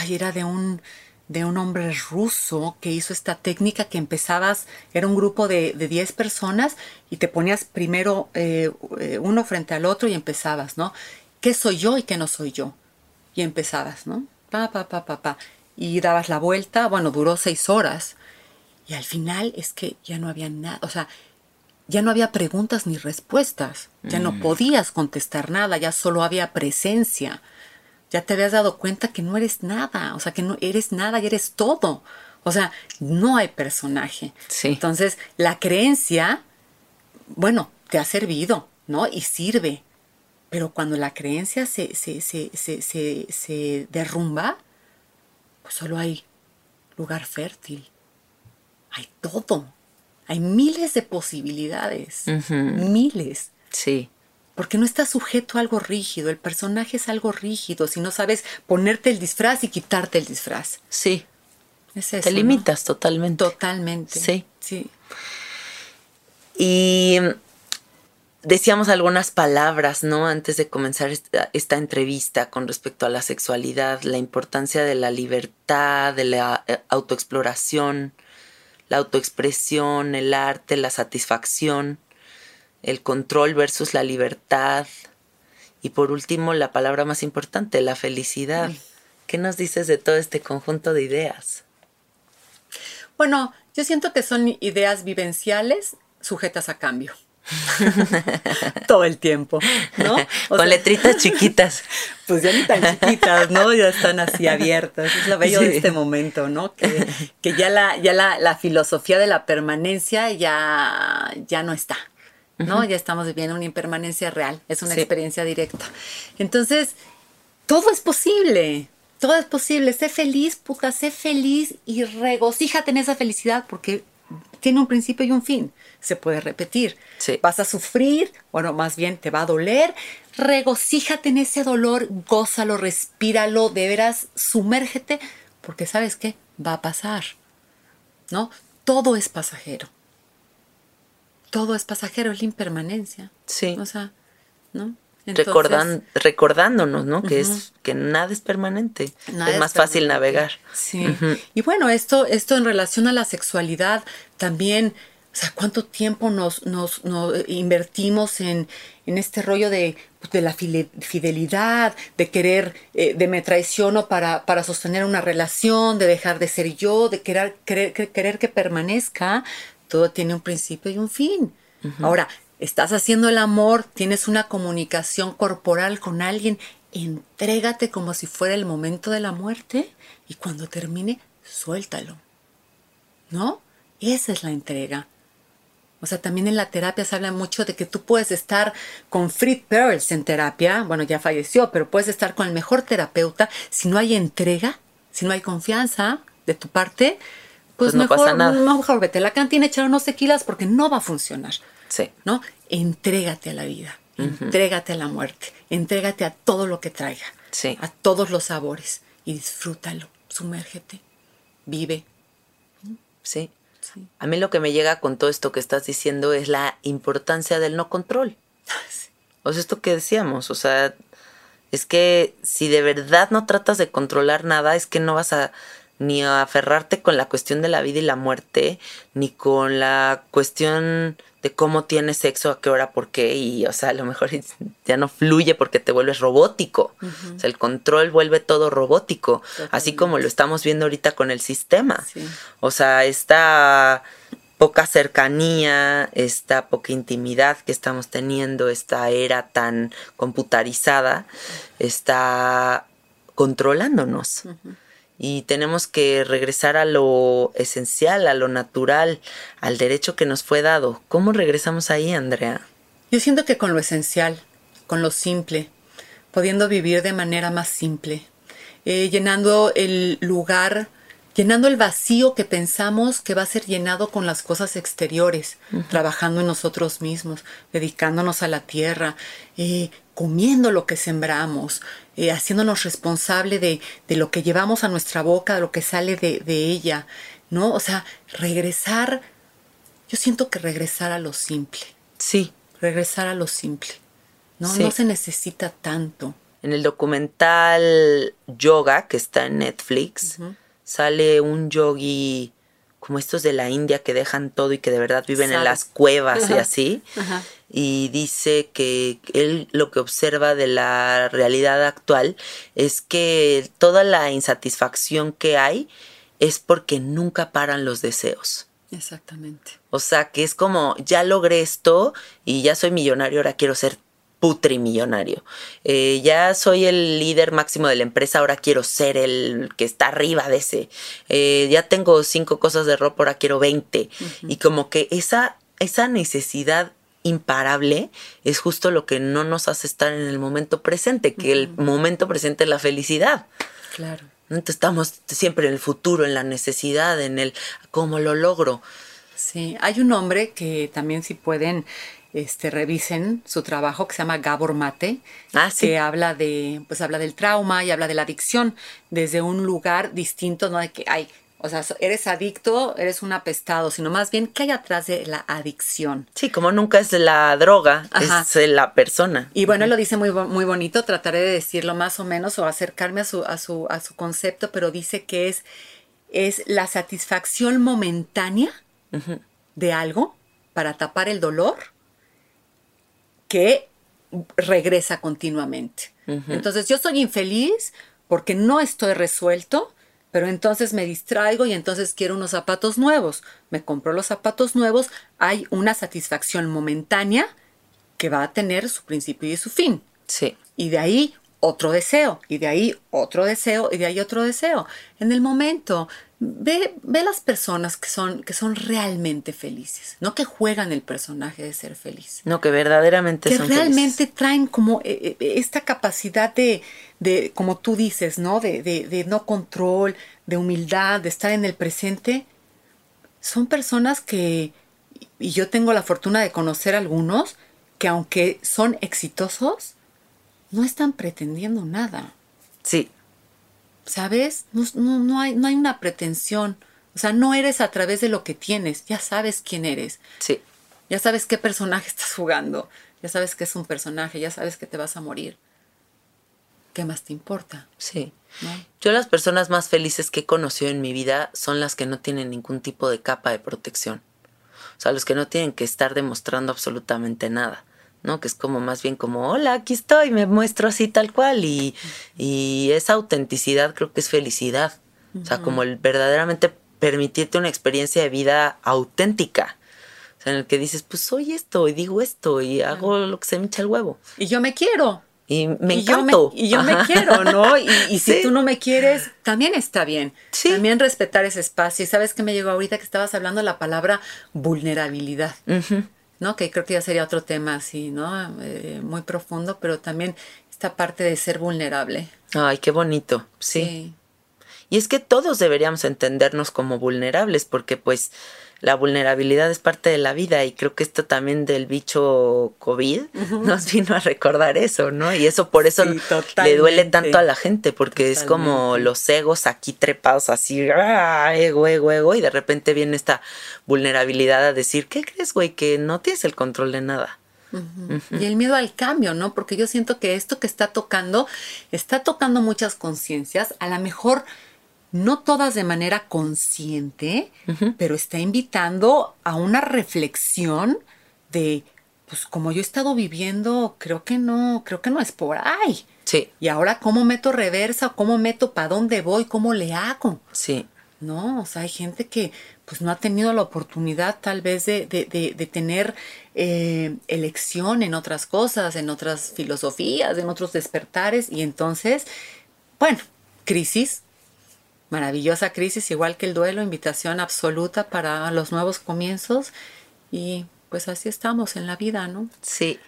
ay, era de un, de un hombre ruso que hizo esta técnica que empezabas, era un grupo de, de 10 personas y te ponías primero eh, eh, uno frente al otro y empezabas, ¿no? ¿Qué soy yo y qué no soy yo? Y empezabas, ¿no? Pa, pa, pa, pa, pa. Y dabas la vuelta, bueno, duró seis horas. Y al final es que ya no había nada, o sea, ya no había preguntas ni respuestas, ya no podías contestar nada, ya solo había presencia. Ya te habías dado cuenta que no eres nada, o sea, que no eres nada y eres todo. O sea, no hay personaje. Sí. Entonces, la creencia, bueno, te ha servido, ¿no? Y sirve. Pero cuando la creencia se, se, se, se, se, se derrumba, pues solo hay lugar fértil. Hay todo. Hay miles de posibilidades. Miles. Sí. Porque no estás sujeto a algo rígido. El personaje es algo rígido. Si no sabes ponerte el disfraz y quitarte el disfraz. Sí. Es eso, Te ¿no? limitas totalmente. Totalmente. Sí. Sí. Y decíamos algunas palabras, ¿no? Antes de comenzar esta, esta entrevista con respecto a la sexualidad, la importancia de la libertad, de la eh, autoexploración. la autoexpresión, el arte, la satisfacción, el control versus la libertad. Y por último, la palabra más importante, la felicidad. ¿Qué nos dices de todo este conjunto de ideas? Bueno, yo siento que son ideas vivenciales sujetas a cambio. [laughs] Todo el tiempo, ¿no? Con letritas [laughs] chiquitas. Pues ya ni tan chiquitas, ¿no? Ya están así abiertas. Es lo bello de este momento, ¿no? Que, ya, la, ya la, filosofía de la permanencia ya, ya no está, ¿no? Ya estamos viviendo una impermanencia real, es una experiencia directa. Entonces, todo es posible, todo es posible. Sé feliz, puta, sé feliz y regocíjate en esa felicidad porque tiene un principio y un fin. Se puede repetir. Vas a sufrir, bueno, más bien te va a doler. Regocíjate en ese dolor, gózalo, respíralo, de veras, sumérgete, porque sabes qué, va a pasar. ¿No? Todo es pasajero. Todo es pasajero, es la impermanencia. Sí. O sea, ¿no? recordándonos, ¿no? Que es que nada es permanente. es más fácil navegar. Sí. Y bueno, esto, esto en relación a la sexualidad también, o sea, cuánto tiempo nos, nos, invertimos en, en, este rollo de, pues, de la fidelidad, de querer, eh, de me traiciono para, para sostener una relación, de dejar de ser yo, de querer, querer, querer que permanezca. Todo tiene un principio y un fin. Ahora, estás haciendo el amor, tienes una comunicación corporal con alguien, entrégate como si fuera el momento de la muerte y cuando termine, suéltalo. ¿No? Esa es la entrega. O sea, también en la terapia se habla mucho de que tú puedes estar con Fritz Perls en terapia, bueno, ya falleció, pero puedes estar con el mejor terapeuta si no hay entrega, si no hay confianza de tu parte, pues, pues no mejor, pasa nada. mejor vete a la cantina, echar unos tequilas porque no va a funcionar. Sí. ¿No? Entrégate a la vida, entrégate a la muerte, entrégate a todo lo que traiga, sí. a todos los sabores y disfrútalo, sumérgete, vive. Sí. A mí lo que me llega con todo esto que estás diciendo es la importancia del no control. O sea, esto que decíamos, o sea, es que si de verdad no tratas de controlar nada, es que no vas a ni a aferrarte con la cuestión de la vida y la muerte, ni con la cuestión de cómo tienes sexo, a qué hora, por qué, y o sea, a lo mejor ya no fluye porque te vuelves robótico. O sea, el control vuelve todo robótico, así como lo estamos viendo ahorita con el sistema. O sea, esta poca cercanía, esta poca intimidad que estamos teniendo, esta era tan computarizada, está controlándonos y tenemos que regresar a lo esencial, a lo natural, al derecho que nos fue dado. ¿Cómo regresamos ahí, Andrea? Yo siento que con lo esencial, con lo simple, pudiendo vivir de manera más simple, eh, llenando el lugar, llenando el vacío que pensamos que va a ser llenado con las cosas exteriores, trabajando en nosotros mismos, dedicándonos a la tierra, eh, comiendo lo que sembramos, eh, haciéndonos responsable de, lo que llevamos a nuestra boca, de lo que sale de, ella, ¿no? O sea, regresar, yo siento que regresar a lo simple. Sí. Regresar a lo simple. No, no se necesita tanto. En el documental Yoga, que está en Netflix, sale un yogi como estos de la India que dejan todo y que de verdad viven en las cuevas y así. Y dice que él lo que observa de la realidad actual es que toda la insatisfacción que hay es porque nunca paran los deseos. Exactamente. O sea, que es como, ya logré esto y ya soy millonario, ahora quiero ser putrimillonario. Eh, ya soy el líder máximo de la empresa, ahora quiero ser el que está arriba de ese. Eh, ya tengo cinco cosas de ropa, ahora quiero 20. Y como que esa, esa necesidad imparable es justo lo que no nos hace estar en el momento presente, que el momento presente es la felicidad. Claro. Entonces estamos siempre en el futuro, en la necesidad, en el cómo lo logro. Sí, hay un hombre que también si pueden este, revisen su trabajo que se llama Gabor Mate, ah, que habla de, pues habla del trauma y habla de la adicción desde un lugar distinto, no de que hay, o sea, eres adicto, eres un apestado, sino más bien qué hay atrás de la adicción. Sí, como nunca es la droga, es la persona. Y bueno, él lo dice muy, muy bonito, trataré de decirlo más o menos o acercarme a su, a su, a su concepto, pero dice que es es la satisfacción momentánea de algo para tapar el dolor que regresa continuamente. Entonces yo soy infeliz porque no estoy resuelto, pero entonces me distraigo y entonces quiero unos zapatos nuevos. Me compro los zapatos nuevos, hay una satisfacción momentánea que va a tener su principio y su fin. Sí. Y de ahí otro deseo, y de ahí otro deseo, y de ahí otro deseo. En el momento, ve, ve las personas que son, que son realmente felices, no que juegan el personaje de ser feliz. No, que verdaderamente que son realmente felices. traen como eh, eh, esta capacidad de, de, como tú dices, ¿no? De, de, de no control, de humildad, de estar en el presente. Son personas que, y yo tengo la fortuna de conocer algunos, que aunque son exitosos, no están pretendiendo nada. Sí, ¿Sabes? No, no, no hay, no hay una pretensión. O sea, no eres a través de lo que tienes. Ya sabes quién eres. sí. Ya sabes qué personaje [laughs] estás jugando. Ya sabes que es un personaje. Ya sabes que te vas a morir. ¿Qué más te importa? Sí. ¿No? Yo las personas más felices que he conocido en mi vida son las que no tienen ningún tipo de capa de protección. O sea, los que no tienen que estar demostrando absolutamente nada, ¿no? Que es como más bien como, hola, aquí estoy, me muestro así tal cual. Y, y esa autenticidad creo que es felicidad. O sea, como el verdaderamente permitirte una experiencia de vida auténtica. O sea, en el que dices, pues soy esto y digo esto y hago lo que se me hincha el huevo. Y yo me quiero. Y me y yo me, encanto. y yo me Ajá. quiero, ¿no? Y, y si Sí. tú no me quieres, también está bien. Sí. También respetar ese espacio. Y sabes que me llegó ahorita que estabas hablando la palabra vulnerabilidad. Ujú. ¿No? Que creo que ya sería otro tema así, ¿no? Eh, muy profundo, pero también esta parte de ser vulnerable. Ay, qué bonito. sí. Y es que todos deberíamos entendernos como vulnerables, porque pues la vulnerabilidad es parte de la vida y creo que esto también del bicho COVID nos [laughs] vino a recordar eso, ¿no? Y eso por eso Sí, le duele tanto a la gente, porque es como los egos aquí trepados así, ¡ah! ego, ego, ego, y de repente viene esta vulnerabilidad a decir, ¿qué crees, güey? Que no tienes el control de nada. Y el miedo al cambio, ¿no? Porque yo siento que esto que está tocando, está tocando muchas conciencias, a lo mejor no todas de manera consciente, pero está invitando a una reflexión de, pues como yo he estado viviendo, creo que no, creo que no es por ahí. Sí, Y ahora, ¿cómo meto reversa? ¿Cómo meto para dónde voy? ¿Cómo le hago? sí, No, o sea, hay gente que pues no ha tenido la oportunidad tal vez de, de- de- de tener eh, elección en otras cosas, en otras filosofías, en otros despertares y entonces, bueno, crisis, maravillosa crisis, igual que el duelo, invitación absoluta para los nuevos comienzos y pues así estamos en la vida, ¿no? sí.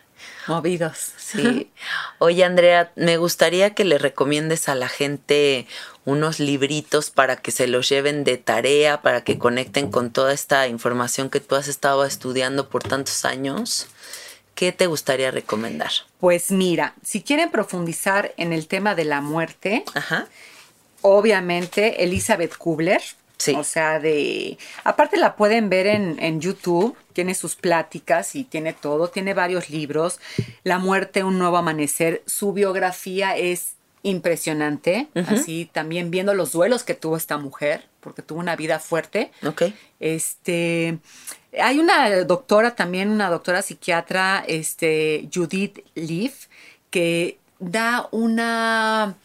Movidos. Sí. Oye, Andrea, me gustaría que le recomiendes a la gente unos libritos para que se los lleven de tarea, para que conecten con toda esta información que tú has estado estudiando por tantos años. ¿Qué te gustaría recomendar? Pues mira, si quieren profundizar en el tema de la muerte, Ajá. Obviamente Elizabeth Kubler. Sí. O sea, de. Aparte la pueden ver en, en YouTube, tiene sus pláticas y tiene todo, tiene varios libros. La muerte, un nuevo amanecer. Su biografía es impresionante. Así también viendo los duelos que tuvo esta mujer, porque tuvo una vida fuerte. Ok. Este, hay una doctora también, una doctora psiquiatra, este, Judith Leaf, que da una,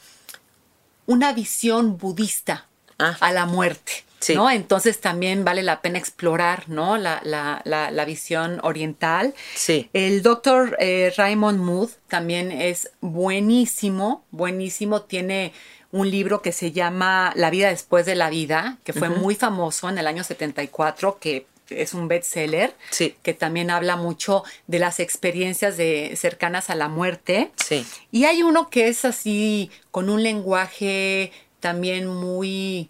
una visión budista Ah. a la muerte. Sí. ¿no? Entonces también vale la pena explorar ¿no? la, la- la- la visión oriental. Sí. El doctor eh, Raymond Mood también es buenísimo, buenísimo. Tiene un libro que se llama La vida después de la vida, que fue muy famoso en el año 74, que es un bestseller, Sí. que también habla mucho de las experiencias de, cercanas a la muerte. Sí. Y hay uno que es así, con un lenguaje también muy,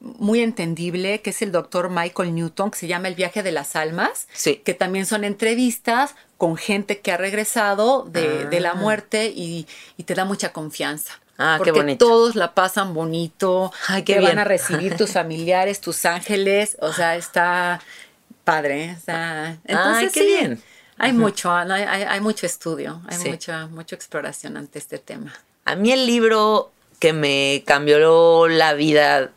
muy entendible, que es el doctor Michael Newton, que se llama El viaje de las almas, Sí. que también son entrevistas con gente que ha regresado de, de la Ah. muerte y, y te da mucha confianza. Ah, qué porque bonito. todos la pasan bonito, Ay, qué te bien. van a recibir tus [laughs] familiares, tus ángeles, o sea, está padre. Está... Entonces, Ay, qué sí, bien. Hay mucho, hay, hay- hay mucho estudio, hay Sí. mucha, mucha exploración ante este tema. A mí el libro que me cambió la vida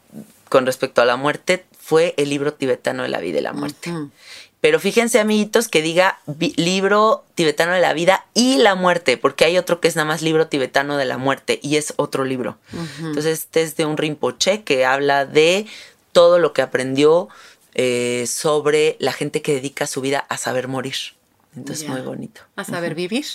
con respecto a la muerte fue el libro tibetano de la vida y la muerte. Pero fíjense, amiguitos, que diga libro tibetano de la vida y la muerte, porque hay otro que es nada más libro tibetano de la muerte y es otro libro. Entonces, este es de un Rinpoche que habla de todo lo que aprendió eh, sobre la gente que dedica su vida a saber morir. Entonces, muy bonito. A saber vivir.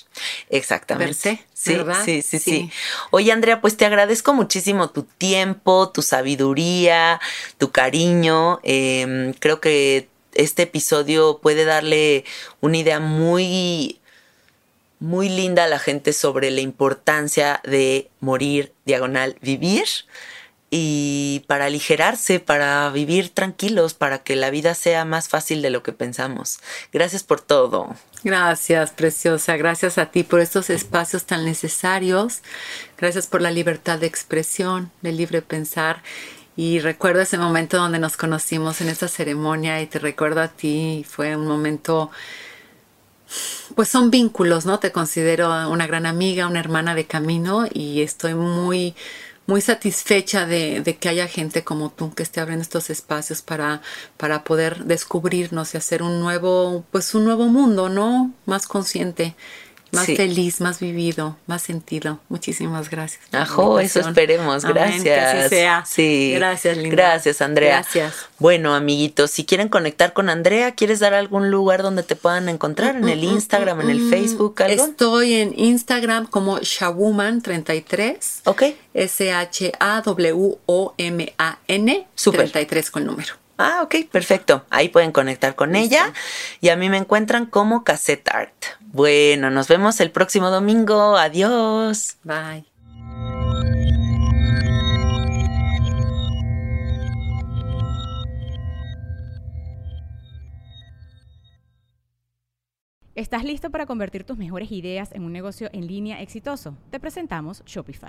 Exactamente. sí, sí, sí, sí, Oye, Andrea, pues te agradezco muchísimo tu tiempo, tu sabiduría, tu cariño. Em, creo que este episodio puede darle una idea muy, muy linda a la gente sobre la importancia de morir, diagonal, vivir y para aligerarse, para vivir tranquilos, para que la vida sea más fácil de lo que pensamos. Gracias por todo. Gracias, preciosa. Gracias a ti por estos espacios tan necesarios. Gracias por la libertad de expresión, de libre pensar. Y recuerdo ese momento donde nos conocimos en esta ceremonia y te recuerdo a ti. Fue un momento, pues son vínculos, ¿no? Te considero una gran amiga, una hermana de camino y estoy muy muy satisfecha de, de, que haya gente como tú que esté abriendo estos espacios para, para poder descubrirnos y hacer un nuevo, pues un nuevo mundo, ¿no? Más consciente más feliz, más vivido, más sentido. Muchísimas gracias. Ajo, eso esperemos. Gracias. que así sea. Sí. Gracias, Linda. Gracias, Andrea. Gracias. Bueno, amiguitos, si quieren conectar con Andrea, ¿quieres dar algún lugar donde te puedan encontrar? ¿En el Instagram, en el Facebook, algo? Estoy en Instagram como Shawoman33. Ok. S-H-A-W-O-M-A-N. 33 con número. Ah, ok, perfecto. Ahí pueden conectar con ella. Y a mí me encuentran como Cassette Art. Bueno, nos vemos el próximo domingo. Adiós. Bye. ¿Estás listo para convertir tus mejores ideas en un negocio en línea exitoso? Te presentamos Shopify.